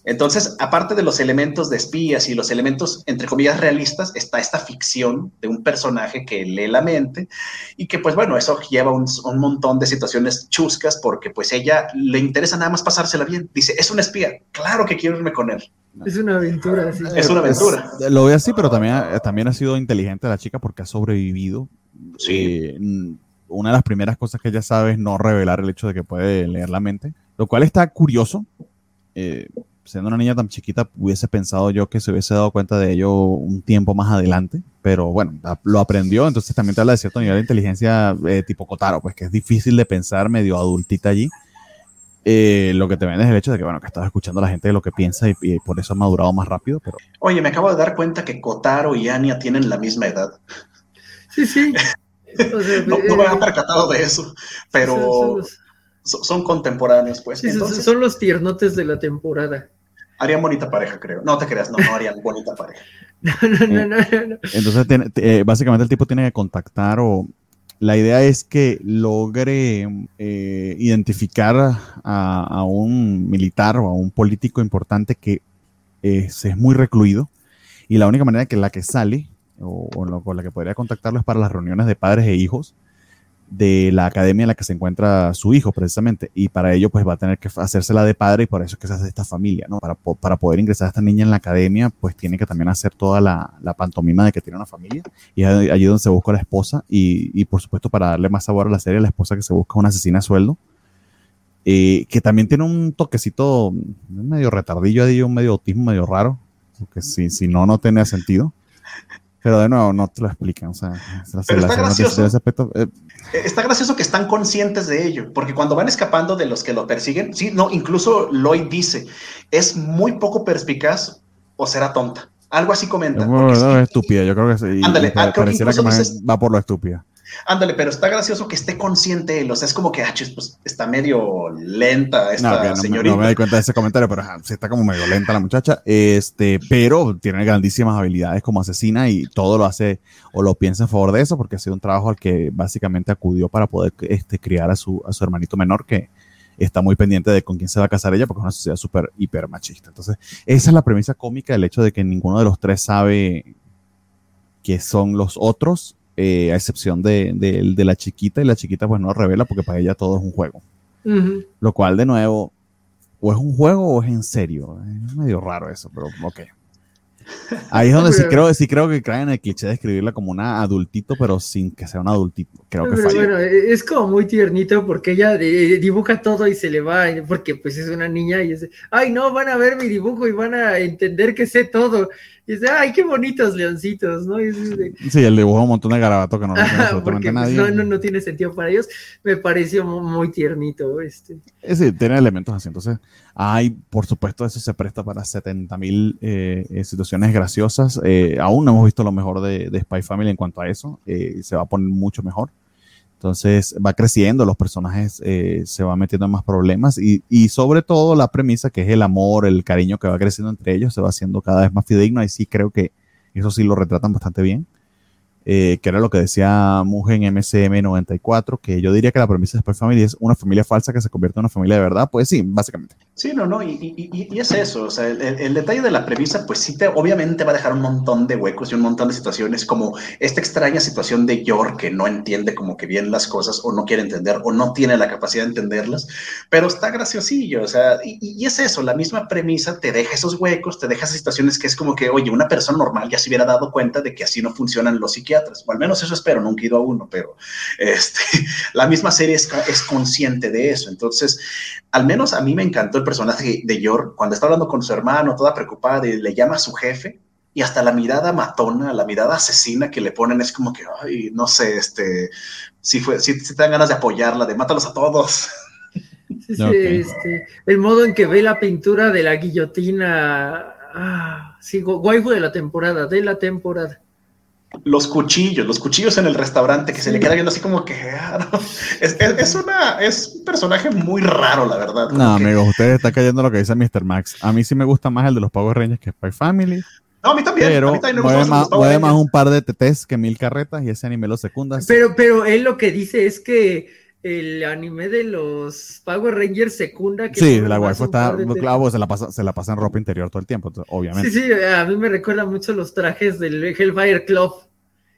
Entonces, aparte de los elementos de espías y los elementos, entre comillas, realistas, está esta ficción de un personaje que lee la mente y que, pues bueno, eso lleva un, un montón de situaciones chuscas porque pues ella le interesa nada más pasársela bien. Dice, es un espía, claro que quiero irme con él. Es una aventura. Sí. Es una aventura. lo veo así, pero también, también ha sido inteligente la chica porque ha sobrevivido. Sí. Eh, una de las primeras cosas que ella sabe es no revelar el hecho de que puede leer la mente, lo cual está curioso. Eh, siendo una niña tan chiquita, hubiese pensado yo que se hubiese dado cuenta de ello un tiempo más adelante, pero bueno, lo aprendió, entonces también te habla de cierto nivel de inteligencia eh, tipo Kotaro, pues que es difícil de pensar medio adultita allí. Eh, lo que te ven es el hecho de que, bueno, que estás escuchando a la gente de lo que piensa y, por eso ha madurado más rápido, pero... Oye, me acabo de dar cuenta que Kotaro y Anya tienen la misma edad. Sí, sí. <laughs> no, me había percatado de eso, pero son, contemporáneos, pues. son los tiernotes de la temporada. Harían bonita pareja, creo. No te creas, no, no harían bonita pareja. <laughs> no, no, no, no, Entonces, eh, básicamente el tipo tiene que contactar o la idea es que logre eh, identificar a, un militar o a un político importante que es, es muy recluido y la única manera que la que sale o, o con la que podría contactarlo es para las reuniones de padres e hijos de la academia en la que se encuentra su hijo precisamente. Y para ello pues va a tener que hacérsela de padre y por eso es que se hace esta familia, ¿no? Para, para poder ingresar a esta niña en la academia pues tiene que también hacer toda la, la pantomima de que tiene una familia. Y allí donde se busca la esposa. Y, y, por supuesto para darle más sabor a la serie la esposa que se busca una asesina a sueldo. Eh, que también tiene un toquecito medio retardillo ahí, un medio autismo medio raro porque si, si no no tiene sentido pero de nuevo, no te lo explican. O sea, Pero está gracioso. Eh, está gracioso que están conscientes de ello, porque cuando van escapando de los que lo persiguen, sí, no, incluso Lloyd dice, es muy poco perspicaz o será tonta. Algo así comenta. No, es estúpida, yo creo que sí. Ándale, ah, pareciera que, va por lo estúpida. Ándale, pero está gracioso que esté consciente él. O sea, es como que, ah, pues está medio lenta esta no, señorita. No, me doy cuenta de ese comentario, pero sí está como medio lenta la muchacha. Este, pero tiene grandísimas habilidades como asesina y todo lo hace o lo piensa en favor de eso, porque ha sido un trabajo al que básicamente acudió para poder este, criar a su, a su hermanito menor que está muy pendiente de con quién se va a casar ella, porque es una sociedad súper hiper machista. Entonces, esa es la premisa cómica, el hecho de que ninguno de los tres sabe que son los otros eh, a excepción de, de, la chiquita, y la chiquita pues no revela porque para ella todo es un juego. Lo cual, de nuevo, o es un juego o es en serio. Es medio raro eso, pero ok. Ahí es donde sí <laughs> creo, sí creo que caen en el cliché de escribirla como una adultito, pero sin que sea un adultito. Creo que Bueno, es como muy tiernito porque ella eh, dibuja todo y se le va, porque pues es una niña y dice, ay no, van a ver mi dibujo y van a entender que sé todo. Y dice, ay, qué bonitos leoncitos, ¿no? sí, el dibujo un montón de garabato que no <laughs> porque, pues, nadie. no, no, tiene sentido para ellos. Me pareció muy, tiernito. Este. Sí, tiene elementos así. Entonces, hay, por supuesto, eso se presta para 70 mil eh, eh, situaciones graciosas. Eh, aún no hemos visto lo mejor de, de Spy Family en cuanto a eso. se va a poner mucho mejor. Entonces va creciendo, los personajes eh, se van metiendo en más problemas y, y, sobre todo la premisa que es el amor, el cariño que va creciendo entre ellos se va haciendo cada vez más fidedigno y sí creo que eso sí lo retratan bastante bien. Eh, que era lo que decía Mugen MCM94, que yo diría que la premisa de Spy Family es una familia falsa que se convierte en una familia de verdad. Pues sí, básicamente. Sí, no, no, y, es eso, o sea, el, detalle de la premisa, pues sí, te, obviamente va a dejar un montón de huecos y un montón de situaciones, como esta extraña situación de York que no entiende como que bien las cosas o no quiere entender o no tiene la capacidad de entenderlas, pero está graciosillo, o sea, y, es eso, la misma premisa te deja esos huecos, te deja esas situaciones que es como que, oye, una persona normal ya se hubiera dado cuenta de que así no funcionan los psiquiatras, o al menos eso espero, nunca he ido a uno, pero este, <laughs> la misma serie es, es consciente de eso, entonces, al menos a mí me encantó personaje de Yor, cuando está hablando con su hermano, toda preocupada, y le llama a su jefe, y hasta la mirada matona, la mirada asesina que le ponen es como que, ay, no sé, este, si, fue, si, te dan ganas de apoyarla, de mátalos a todos. <laughs> Sí, sí, este, el modo en que ve la pintura de la guillotina, ah, sí, waifu de la temporada, de la temporada los cuchillos, los cuchillos en el restaurante que se le queda viendo así como que ah, es, una, es un personaje muy raro, la verdad. No, amigos, ustedes están cayendo lo que dice Mr. Max. A mí sí me gusta más el de los Power Rangers que Spy Family. No, a mí también. Pero a mí también mueve, más, más, un par de TTs que mil carretas y ese anime lo secunda. Pero, pero él lo que dice es que el anime de los Power Rangers secunda que sí la waifu está claro se la pasa se la pasa en ropa interior todo el tiempo obviamente sí sí a mí me recuerda mucho los trajes del Hellfire Club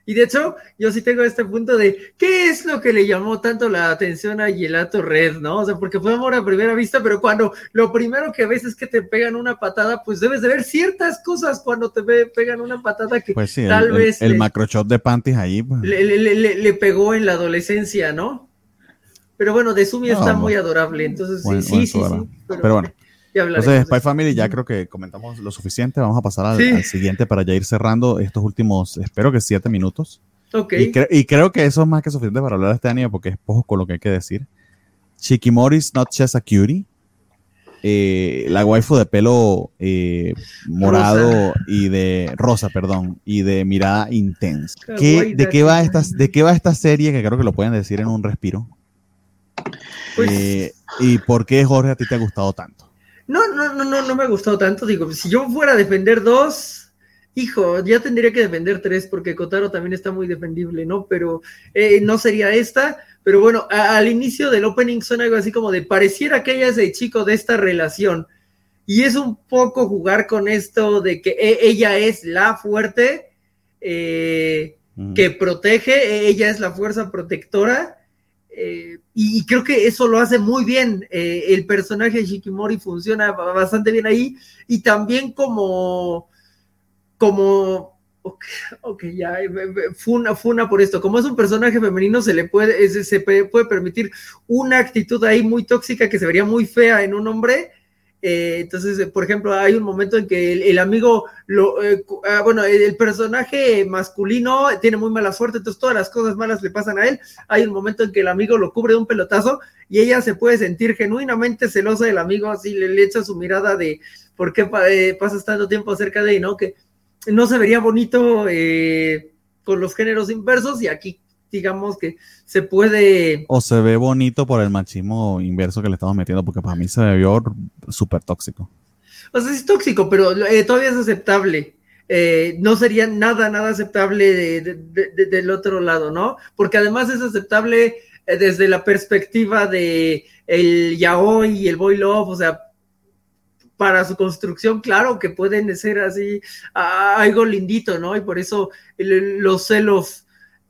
y de hecho, yo sí tengo este punto de qué es lo que le llamó tanto la atención a Gelato Red, ¿no? O sea, porque fue amor a primera vista, pero cuando lo primero que ves es que te pegan una patada, pues debes de ver ciertas cosas cuando te pegan una patada que pues tal vez. El, macroshot de panties ahí. Pues. Le, pegó en la adolescencia, ¿no? Pero bueno, de Sumi está muy adorable, entonces sí, sí, sí, pero bueno. Entonces, Spy Family, ya creo que comentamos lo suficiente. Vamos a pasar al, siguiente para ya ir cerrando estos últimos, espero que siete minutos. Ok. Y, creo que eso es más que suficiente para hablar de este anime porque es poco con lo que hay que decir. Shikimori's Not Just a Cutie. Eh, la waifu de pelo eh, morado y de rosa, perdón, y de mirada intensa. de, qué va esta, ¿De qué va esta serie? Que creo que lo pueden decir en un respiro. Pues eh, ¿Y por qué, Jorge, a ti te ha gustado tanto? No, no, no, no, no me ha gustado tanto. Digo, si yo fuera a defender dos, hijo, ya tendría que defender tres, porque Kotaro también está muy defendible, ¿no? Pero eh, no sería esta. Pero bueno, al inicio del opening suena algo así como de pareciera que ella es el chico de esta relación. Y es un poco jugar con esto de que e, ella es la fuerte eh, que protege, e, ella es la fuerza protectora. Eh, y creo que eso lo hace muy bien. Eh, el personaje de Shikimori funciona bastante bien ahí. Y también como, como, ok, ya, eh, funa, funa por esto. Como es un personaje femenino, se le puede, se puede permitir una actitud ahí muy tóxica que se vería muy fea en un hombre eh, entonces, eh, por ejemplo, hay un momento en que el, amigo, lo, eh, ah, bueno, el, personaje masculino tiene muy mala suerte, entonces todas las cosas malas le pasan a él. Hay un momento en que el amigo lo cubre de un pelotazo y ella se puede sentir genuinamente celosa del amigo, así le, echa su mirada de por qué pasas tanto tiempo cerca de él, ¿no? Que no se vería bonito con los géneros inversos y aquí digamos que se puede... O se ve bonito por el machismo inverso que le estamos metiendo, porque para mí se vio súper tóxico. O sea, es tóxico, pero eh, todavía es aceptable. Eh, no sería nada, nada aceptable del otro lado, ¿no? Porque además es aceptable eh, desde la perspectiva de el yaoi y el boy love, o sea, para su construcción, claro que pueden ser así algo lindito, ¿no? Y por eso los celos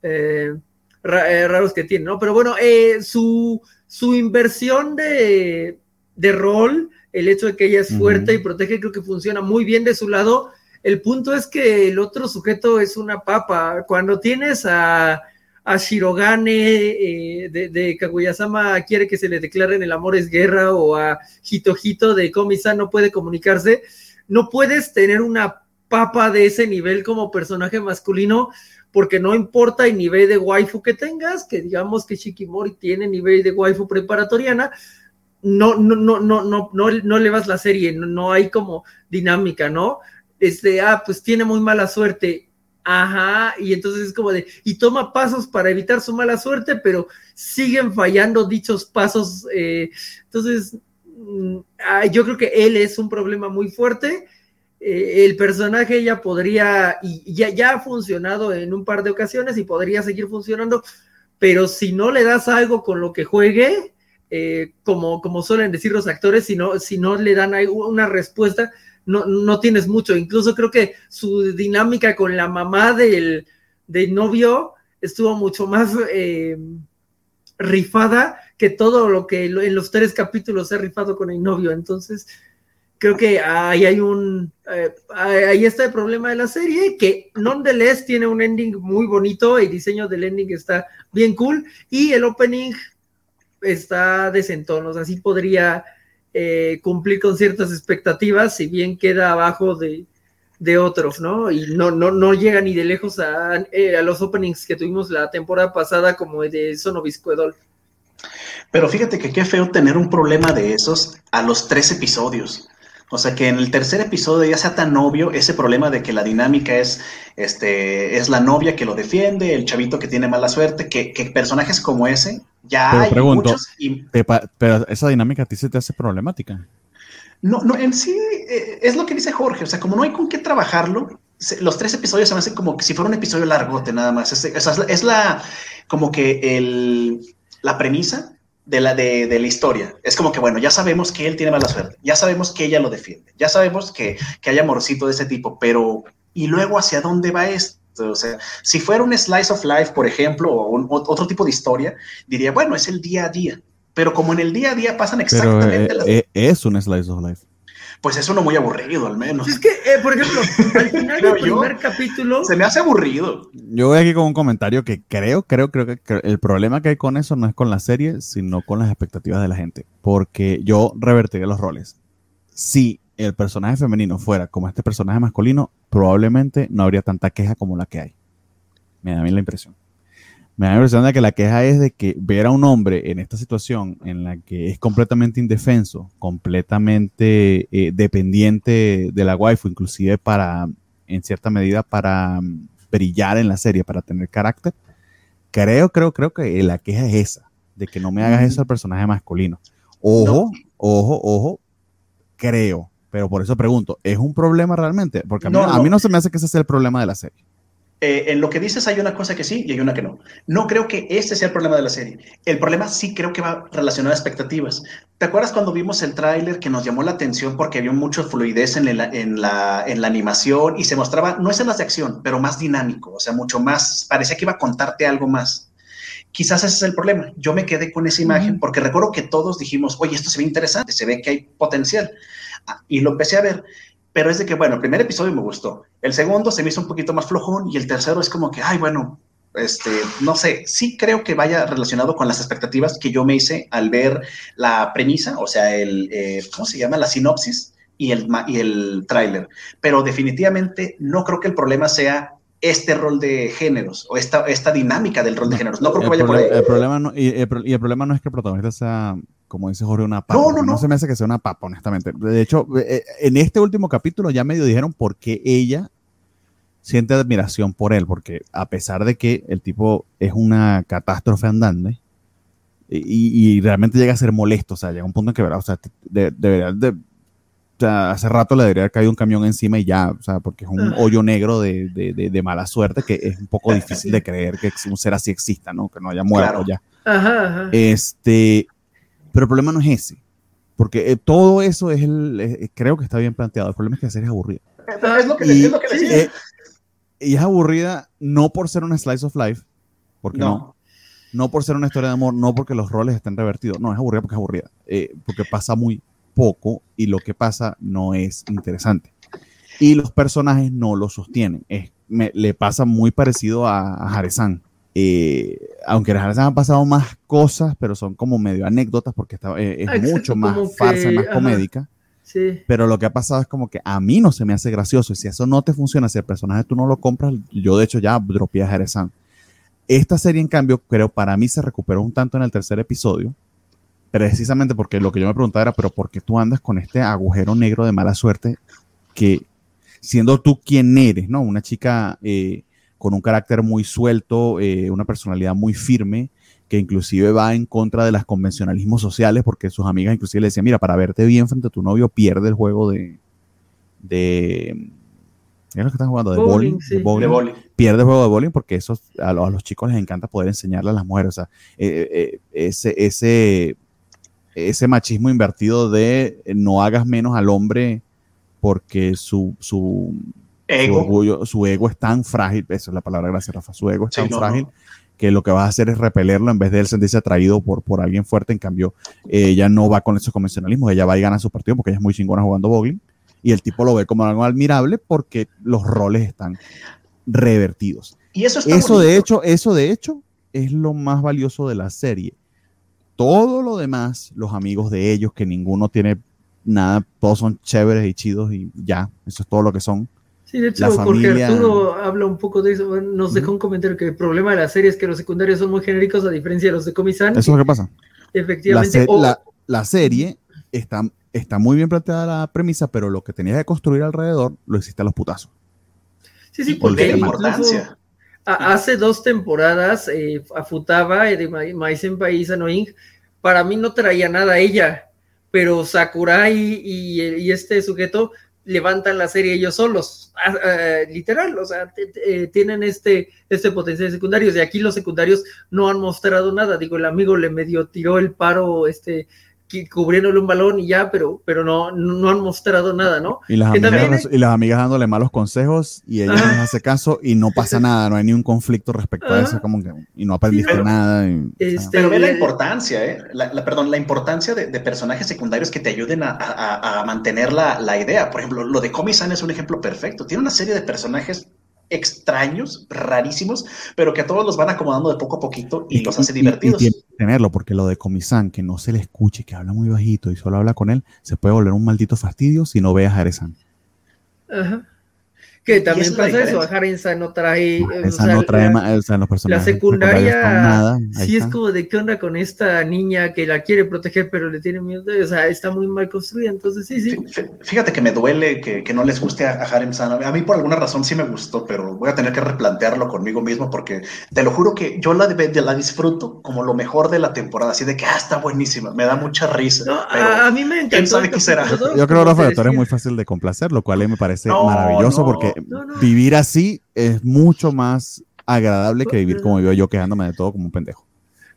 eh, raros que tiene, ¿no? Pero bueno, eh, su, su inversión de, rol, el hecho de que ella es fuerte y protege, creo que funciona muy bien de su lado. El punto es que el otro sujeto es una papa. Cuando tienes a, a Shirogane eh, de, de Kaguya-sama quiere que se le declaren el amor es guerra o a Hito de Komisa no puede comunicarse, no puedes tener una papa de ese nivel como personaje masculino porque no importa el nivel de waifu que tengas, que digamos que Shikimori tiene nivel de waifu preparatoriana, no, no, no, no, no, no, no le vas la serie, no, hay como dinámica, ¿no? Este, ah, pues tiene muy mala suerte, ajá, y entonces es como de, y toma pasos para evitar su mala suerte, pero siguen fallando dichos pasos, eh, entonces, mm, ah, yo creo que él es un problema muy fuerte, eh, el personaje ya podría, y ya, ya ha funcionado en un par de ocasiones y podría seguir funcionando, pero si no le das algo con lo que juegue, eh, como, como suelen decir los actores, si no, si no le dan una respuesta, no, no tienes mucho. Incluso creo que su dinámica con la mamá del, novio estuvo mucho más eh, rifada que todo lo que en los tres capítulos se ha rifado con el novio. Entonces, creo que ahí hay un, eh, ahí está el problema de la serie, que nonetheless tiene un ending muy bonito, el diseño del ending está bien cool y el opening está desentón, o sea, sí podría eh, cumplir con ciertas expectativas, si bien queda abajo de, otros, ¿no? Y no, no, no llega ni de lejos a, eh, a, los openings que tuvimos la temporada pasada como de Sonoviscuedol. Pero fíjate que qué feo tener un problema de esos a los tres episodios. O sea, que en el tercer episodio ya sea tan obvio ese problema de que la dinámica es, este, es la novia que lo defiende, el chavito que tiene mala suerte, que, personajes como ese ya hay muchos. pero esa dinámica a ti se te hace problemática. No, no, en sí eh, es lo que dice Jorge. O sea, como no hay con qué trabajarlo, los tres episodios se me hacen como que si fuera un episodio largote nada más. Es, es la, como que el, la premisa de la, de, de, la historia. Es como que, bueno, ya sabemos que él tiene mala suerte, ya sabemos que ella lo defiende, ya sabemos que, que hay amorcito de ese tipo, pero ¿y luego hacia dónde va esto? O sea, si fuera un slice of life, por ejemplo, o un, otro tipo de historia, diría, bueno, es el día a día. Pero como en el día a día pasan exactamente las... Eh, es un slice of life pues es uno muy aburrido, al menos. Es que, eh, por ejemplo, <laughs> al final del primer capítulo. Se me hace aburrido. Yo voy aquí con un comentario que creo, creo, creo que, el problema que hay con eso no es con la serie, sino con las expectativas de la gente. Porque yo revertiría los roles. Si el personaje femenino fuera como este personaje masculino, probablemente no habría tanta queja como la que hay. Me da a mí la impresión me da la impresión de que la queja es de que ver a un hombre en esta situación en la que es completamente indefenso, completamente eh, dependiente de la waifu, inclusive para, en cierta medida, para mm, brillar en la serie, para tener carácter, creo, creo, creo que la queja es esa, de que no me hagas eso al personaje masculino. Ojo, ojo, ojo, creo, pero por eso pregunto, ¿es un problema realmente? Porque a mí, a mí no se me hace que ese sea el problema de la serie. Eh, en lo que dices hay una cosa que sí y hay una que no. No creo que ese sea el problema de la serie. El problema sí creo que va relacionado a expectativas. ¿Te acuerdas cuando vimos el tráiler que nos llamó la atención porque había mucha fluidez en, en, la, en la animación y se mostraba, no escenas de acción, pero más dinámico, o sea, mucho más, parecía que iba a contarte algo más. Quizás ese es el problema. Yo me quedé con esa imagen porque recuerdo que todos dijimos, oye, esto se ve interesante, se ve que hay potencial. Ah, y lo empecé a ver pero es de que, bueno, el primer episodio me gustó, el segundo se me hizo un poquito más flojón y el tercero es como que, ay, bueno, este, no sé, sí creo que vaya relacionado con las expectativas que yo me hice al ver la premisa, o sea, el, eh, ¿cómo se llama? La sinopsis y el, y el tráiler. Pero definitivamente no creo que el problema sea este rol de géneros o esta, esta dinámica del rol de géneros. No creo que vaya por ahí. El problema no, y, el, problema no es que el protagonista sea como dice Jorge, una papa. No, no, no. se me hace que sea una papa, honestamente. De hecho, eh, eh, en este último capítulo ya medio dijeron por qué ella siente admiración por él, porque a pesar de que el tipo es una catástrofe andante y, realmente llega a ser molesto, o sea, llega un punto en que, o sea, de, de, o sea, hace rato le debería haber caído un camión encima y ya, o sea, porque es un ah. hoyo negro de, de, mala suerte que es un poco difícil de <laughs> creer que un ser así exista, ¿no? Que no haya muerto ya. Ajá, ajá. Este, pero el problema no es ese. Porque eh, todo eso es el. creo que está bien planteado. El problema es que la serie es aburrida. Es lo que, y, es, lo que eh, y es aburrida no por ser una slice of life, porque no. no. por ser una historia de amor, no porque los roles estén revertidos. No, es aburrida porque es aburrida. Eh, porque pasa muy poco y lo que pasa no es interesante. Y los personajes no lo sostienen. Es, le pasa muy parecido a, a eh, aunque en las han pasado más cosas, pero son como medio anécdotas porque eh, es mucho más farsa, más comédica. Pero lo que ha pasado es como que a mí no se me hace gracioso. Y si eso no te funciona, si el personaje tú no lo compras, yo de hecho ya dropeé a Jerezán. Esta serie, en cambio, creo para mí se recuperó un tanto en el tercer episodio. Precisamente porque lo que yo me preguntaba era, pero ¿por qué tú andas con este agujero negro de mala suerte que siendo tú quien eres, ¿no? Una chica eh, con un carácter muy suelto, eh, una personalidad muy firme, que inclusive va en contra de los convencionalismos sociales, porque sus amigas inclusive le decían, mira, para verte bien frente a tu novio, pierde el juego de... de ¿Qué es lo que están jugando? De bowling. Pierde el juego de bowling porque eso a, los chicos les encanta poder enseñarle a las mujeres. O sea, eh, eh, ese, ese ese machismo invertido de no hagas menos al hombre porque su, su, Ego. orgullo, su ego es tan frágil, esa es la palabra, gracias Rafa, su ego es Sí, tan no, frágil no. que lo que vas a hacer es repelerlo en vez de él sentirse atraído por, por alguien fuerte, en cambio ella no va con esos convencionalismos, ella va y gana su partido porque ella es muy chingona jugando bowling y el tipo lo ve como algo admirable porque los roles están revertidos. Y eso está Eso de hecho, eso de hecho es lo más valioso de la serie. Todo lo demás, los amigos de ellos, que ninguno tiene nada, todos son chéveres y chidos y ya, eso es todo lo que son. Sí, de hecho, familia- Arturo habla un poco de eso. Bueno, Nos dejó un comentario que el problema de la serie es que los secundarios son muy genéricos a diferencia de los de Comisan. Eso es lo que pasa. La, Efectivamente. se- o- la- la serie está, está muy bien planteada la premisa, pero lo que tenías que construir alrededor lo hiciste a los putazos. sí, sí, porque la incluso importancia. A- hace dos temporadas eh, a Futaba eh, de Annoying, para mí no traía nada a ella, pero Sakurai y, este sujeto levantan la serie ellos solos, ah, ah, literal, o sea, eh, tienen este, este potencial de secundarios, y aquí los secundarios no han mostrado nada, digo, el amigo le medio tiró el paro, este, cubriéndole un balón y ya, pero, pero no, no han mostrado nada, ¿no? Y las, amigas, también- y las amigas dándole malos consejos y ella no les hace caso y no pasa <laughs> nada, no hay ni un conflicto respecto a eso, como que, y no aprendiste pero- nada. y, Este, Pero ve la le- importancia, ¿eh? La, la- perdón, la importancia de, de personajes secundarios que te ayuden a, a- a mantener la, la idea. Por ejemplo, lo de Komi-san es un ejemplo perfecto. Tiene una serie de personajes extraños, rarísimos, pero que a todos los van acomodando de poco a poquito y los hace y- y divertidos. tiene que tenerlo, porque lo de Comisán, que no se le escuche, que habla muy bajito y solo habla con él, se puede volver un maldito fastidio si no ve a Jarezan. Ajá. Que también la pasa eso. Harensa no trae... o sea, no trae la- ma- o sea, los La personajes secundaria secundarios con nada. sí es como de qué onda con esta niña que la quiere proteger pero le tiene miedo, o sea, está muy mal construida, entonces sí, sí. Fí- fí- Fíjate que me duele que, que no les guste a, a Harem San. A mí por alguna razón sí me gustó, pero voy a tener que replantearlo conmigo mismo porque te lo juro que yo la, de- la disfruto como lo mejor de la temporada, así de que ah, está buenísima, me da mucha risa. No, pero a, a mí me dos, Yo creo, Rafa, que tú eres muy fácil de complacer, lo cual a mí me parece No, maravilloso no. porque No, no. vivir así es mucho más agradable que vivir como vivo yo quejándome de todo como un pendejo.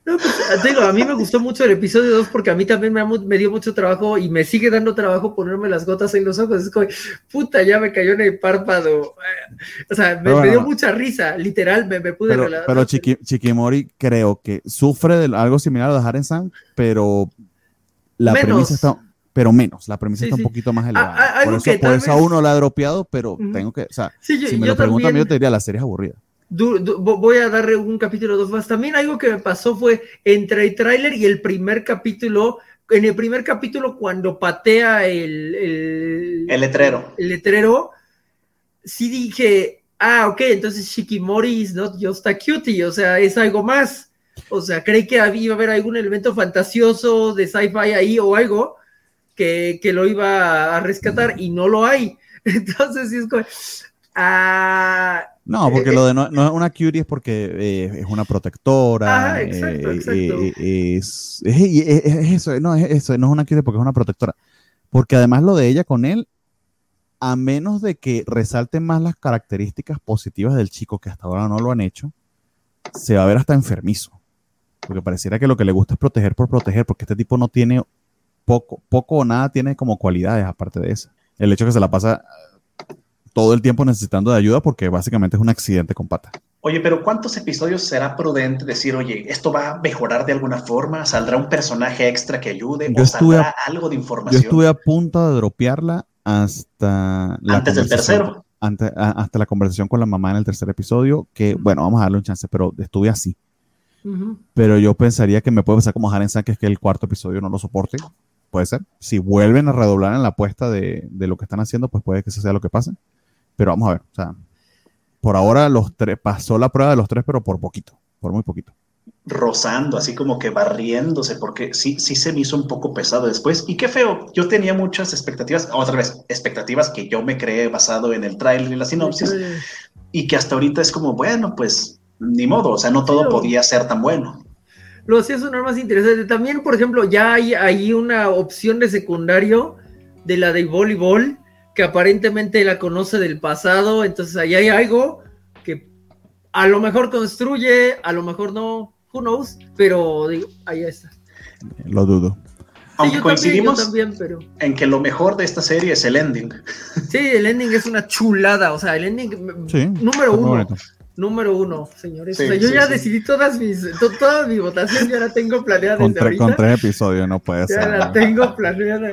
No, pues, te digo, a mí me gustó mucho el episodio 2 porque a mí también me, dio mucho trabajo y me sigue dando trabajo ponerme las gotas en los ojos. Es como, puta, ya me cayó en el párpado. O sea, me, dio mucha risa, literal, me, me pude Pero, relajar. pero Chiqui- Chiquimori creo que sufre de algo similar a Haren San, pero la Menos. premisa está, pero menos, la premisa Sí, está sí. un poquito más elevada. ah, algo por eso, por eso a uno la ha dropeado, pero Ujú. tengo que, o sea, Sí, yo- si me lo preguntan, también- yo te diría, la serie es aburrida. Du- du- vo- voy a darle un capítulo dos más. También algo que me pasó fue entre el tráiler y el primer capítulo. En el primer capítulo, cuando patea el, el, el letrero. el letrero, sí dije, ah, ok, entonces Shikimori is not just a cutie, o sea, es algo más. O sea, creí que había, iba a haber algún elemento fantasioso de sci-fi ahí o algo que, que lo iba a rescatar y no lo hay. <laughs> Entonces, sí es como, ah, No, porque Eh, lo de no, no es una cutie es porque eh, es una protectora. Ajá, exacto, eh, exacto. eh, es, es- es- es eso, no, es eso, no es una cutie porque es una protectora. Porque además lo de ella con él, a menos de que resalten más las características positivas del chico, que hasta ahora no lo han hecho, se va a ver hasta enfermizo. Porque pareciera que lo que le gusta es proteger por proteger, porque este tipo no tiene poco, poco o nada tiene como cualidades aparte de eso. El hecho que se la pasa eh, todo el tiempo necesitando de ayuda porque básicamente es un accidente con pata. Oye, pero ¿cuántos episodios será prudente decir, oye, esto va a mejorar de alguna forma? ¿Saldrá un personaje extra que ayude? Yo ¿O estuve saldrá a- algo de Yo información? estuve a punto de dropearla hasta la Antes del conversación- tercero. ante- a- hasta la conversación con la mamá en el tercer episodio, que bueno, vamos a darle un chance, pero estuve así. Pero yo pensaría que me puede pasar como Haren San, que es que el cuarto episodio no lo soporte. Puede ser. Si vuelven a redoblar en la apuesta de, de lo que están haciendo, pues puede que eso sea lo que pase. Pero vamos a ver. O sea, por ahora los tres, pasó la prueba de los tres, pero por poquito, por muy poquito. rozando, así como que barriéndose, porque sí, sí se me hizo un poco pesado después. Y qué feo, yo tenía muchas expectativas, otra vez, expectativas que yo me creé basado en el tráiler y la sinopsis, y que hasta ahorita es como, bueno, pues ni modo, o sea, no todo podía ser tan bueno. Lo hacía sonar más interesante. También, por ejemplo, ya hay ahí una opción de secundario de la de voleibol que aparentemente la conoce del pasado. Entonces ahí hay algo que a lo mejor construye, a lo mejor no, who knows, pero digo, ahí está. Lo dudo. Aunque coincidimos en que lo mejor de esta serie es el ending. Sí, el ending es una chulada. O sea, el ending número uno. Número uno, señores. yo ya decidí todas mis, toda mi votación, ya la tengo planeada desde con, tres episodios, no puede ser. Ya la tengo planeada.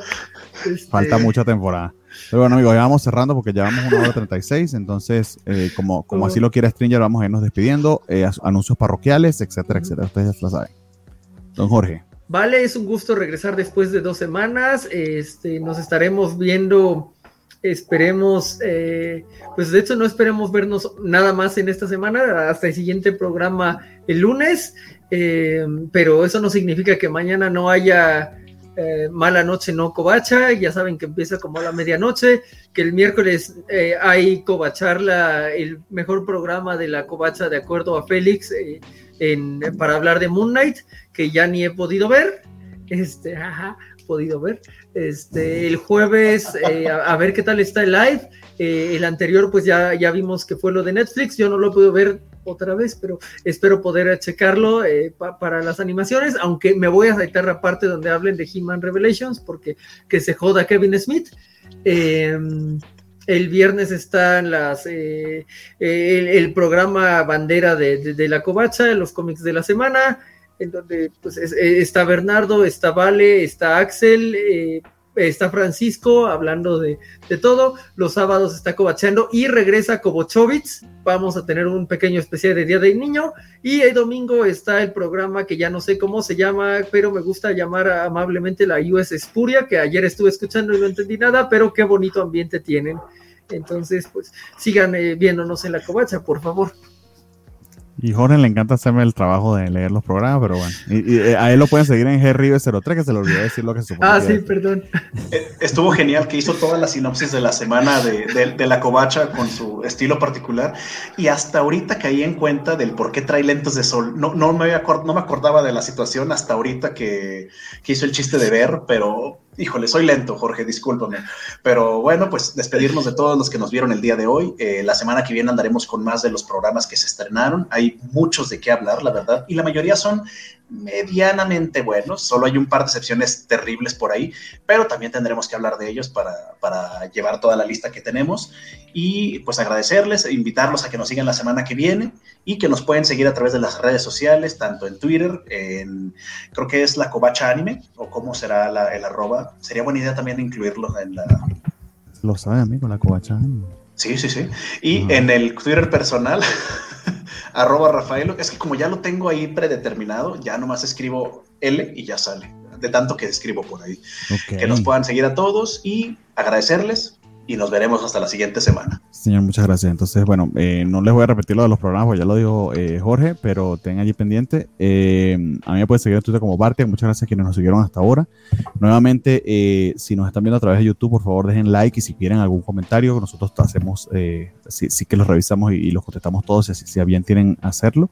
Este, Falta mucha temporada. Pero bueno, amigos, ya vamos cerrando porque ya vamos una hora 36. Entonces, eh, como, como así lo quiere Stringer, vamos a irnos despidiendo. Eh, anuncios parroquiales, etcétera, etcétera. Ustedes ya lo saben. Don Jorge. Vale, es un gusto regresar después de dos semanas. Este, nos estaremos viendo, esperemos, eh, pues de hecho no esperemos vernos nada más en esta semana, hasta el siguiente programa el lunes, eh, pero eso no significa que mañana no haya eh, mala noche no covacha, ya saben que empieza como a la medianoche, que el miércoles hay covacharla, el mejor programa de la covacha de acuerdo a Félix para hablar de Moon Knight, que ya ni he podido ver. Este, ajá, podido ver. Este, el jueves, eh, a, ver qué tal está el live. Eh, el anterior, pues ya, ya vimos que fue lo de Netflix. Yo no lo puedo ver otra vez, pero espero poder checarlo eh, para las animaciones, aunque me voy a saltar la parte donde hablen de He-Man Revelations, porque que se joda Kevin Smith. Eh, el viernes están las eh, el, programa bandera de, la covacha, los cómics de la semana, en donde pues, eh, está Bernardo, está Vale, está Axel, eh, está Francisco hablando de, todo. Los sábados está covachando y regresa Kobochovitz. Vamos a tener un pequeño especial de Día del Niño. Y el domingo está el programa que ya no sé cómo se llama, pero me gusta llamar amablemente la US Espuria, que ayer estuve escuchando y no entendí nada, pero qué bonito ambiente tienen. Entonces, pues sigan eh, viéndonos en la covacha, por favor. Y Jorge le encanta hacerme el trabajo de leer los programas, pero bueno. Y, eh, a él lo pueden seguir en GRive03, que se le olvidó decir lo que supone. Ah, sí, perdón. Eh, estuvo genial que hizo toda la sinopsis de la semana de, de, la covacha con su estilo particular. Y hasta ahorita caí en cuenta del por qué trae lentes de sol. No, no, me, no me acordaba de la situación hasta ahorita que, que hizo el chiste de ver, pero Híjole, soy lento, Jorge, discúlpame. Pero bueno, pues despedirnos de todos los que nos vieron el día de hoy. Eh, la semana que viene andaremos con más de los programas que se estrenaron. Hay muchos de qué hablar, la verdad, y la mayoría son medianamente buenos, solo hay un par de excepciones terribles por ahí, pero también tendremos que hablar de ellos para, para, llevar toda la lista que tenemos y pues agradecerles, e invitarlos a que nos sigan la semana que viene y que nos pueden seguir a través de las redes sociales, tanto en Twitter, en, creo que es la Covacha Anime, o cómo será la, el arroba, sería buena idea también incluirlo en la... Lo sabe, amigo, la Covacha Anime. Sí, sí, sí. Y en el Twitter personal, <laughs> <laughs> arroba Rafaelo, es que como ya lo tengo ahí predeterminado, ya nomás escribo L y ya sale, de tanto que escribo por ahí. Que nos puedan seguir a todos y agradecerles y nos veremos hasta la siguiente semana. Señor, muchas gracias. Entonces, bueno, eh, no les voy a repetir lo de los programas, ya lo dijo eh, Jorge, pero tengan allí pendiente. Eh, a mí me pueden seguir en Twitter como Bartia. Muchas gracias a quienes nos siguieron hasta ahora. Nuevamente, si nos están viendo a través de YouTube, por favor dejen like y si quieren algún comentario, nosotros hacemos, sí, sí, que los revisamos y, los contestamos todos, si, si bien tienen hacerlo.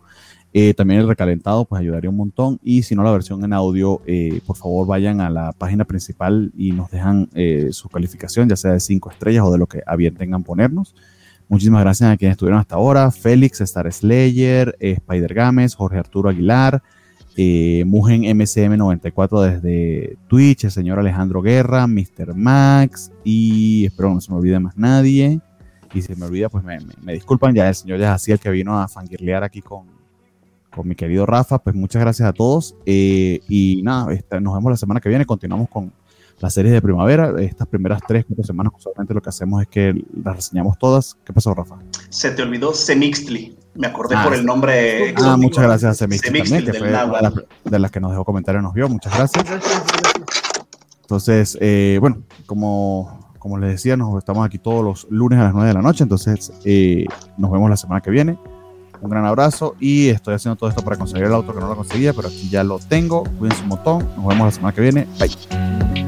Eh, también el recalentado pues ayudaría un montón y si no la versión en audio, eh, por favor vayan a la página principal y nos dejan eh, su calificación, ya sea de 5 estrellas o de lo que a bien tengan ponernos. Muchísimas gracias a quienes estuvieron hasta ahora, Félix, Star Slayer, Spider Games, Jorge Arturo Aguilar, Mugen MCM94 desde Twitch, el señor Alejandro Guerra, Mr. Max y espero no se me olvide más nadie. Y si me olvida, pues me, me disculpan, ya el señor ya así el que vino a fangirlear aquí con, con mi querido Rafa. Pues muchas gracias a todos. Eh, y nada, nos vemos la semana que viene. Continuamos con las series de primavera. Estas primeras tres, cuatro semanas, solamente lo que hacemos es que las reseñamos todas. ¿Qué pasó, Rafa? Se te olvidó Semixtli. Me acordé por ah, el nombre. Ah, muchas gracias a Semixtli, también, que fue de las, que nos dejó comentarios nos vio. Muchas gracias. Entonces, eh, bueno, como, como les decía, nos estamos aquí todos los lunes a las 9 de la noche. Entonces, eh, nos vemos la semana que viene un gran abrazo y estoy haciendo todo esto para conseguir el auto que no lo conseguía, pero aquí ya lo tengo. Cuídense un montón. Nos vemos la semana que viene. Bye.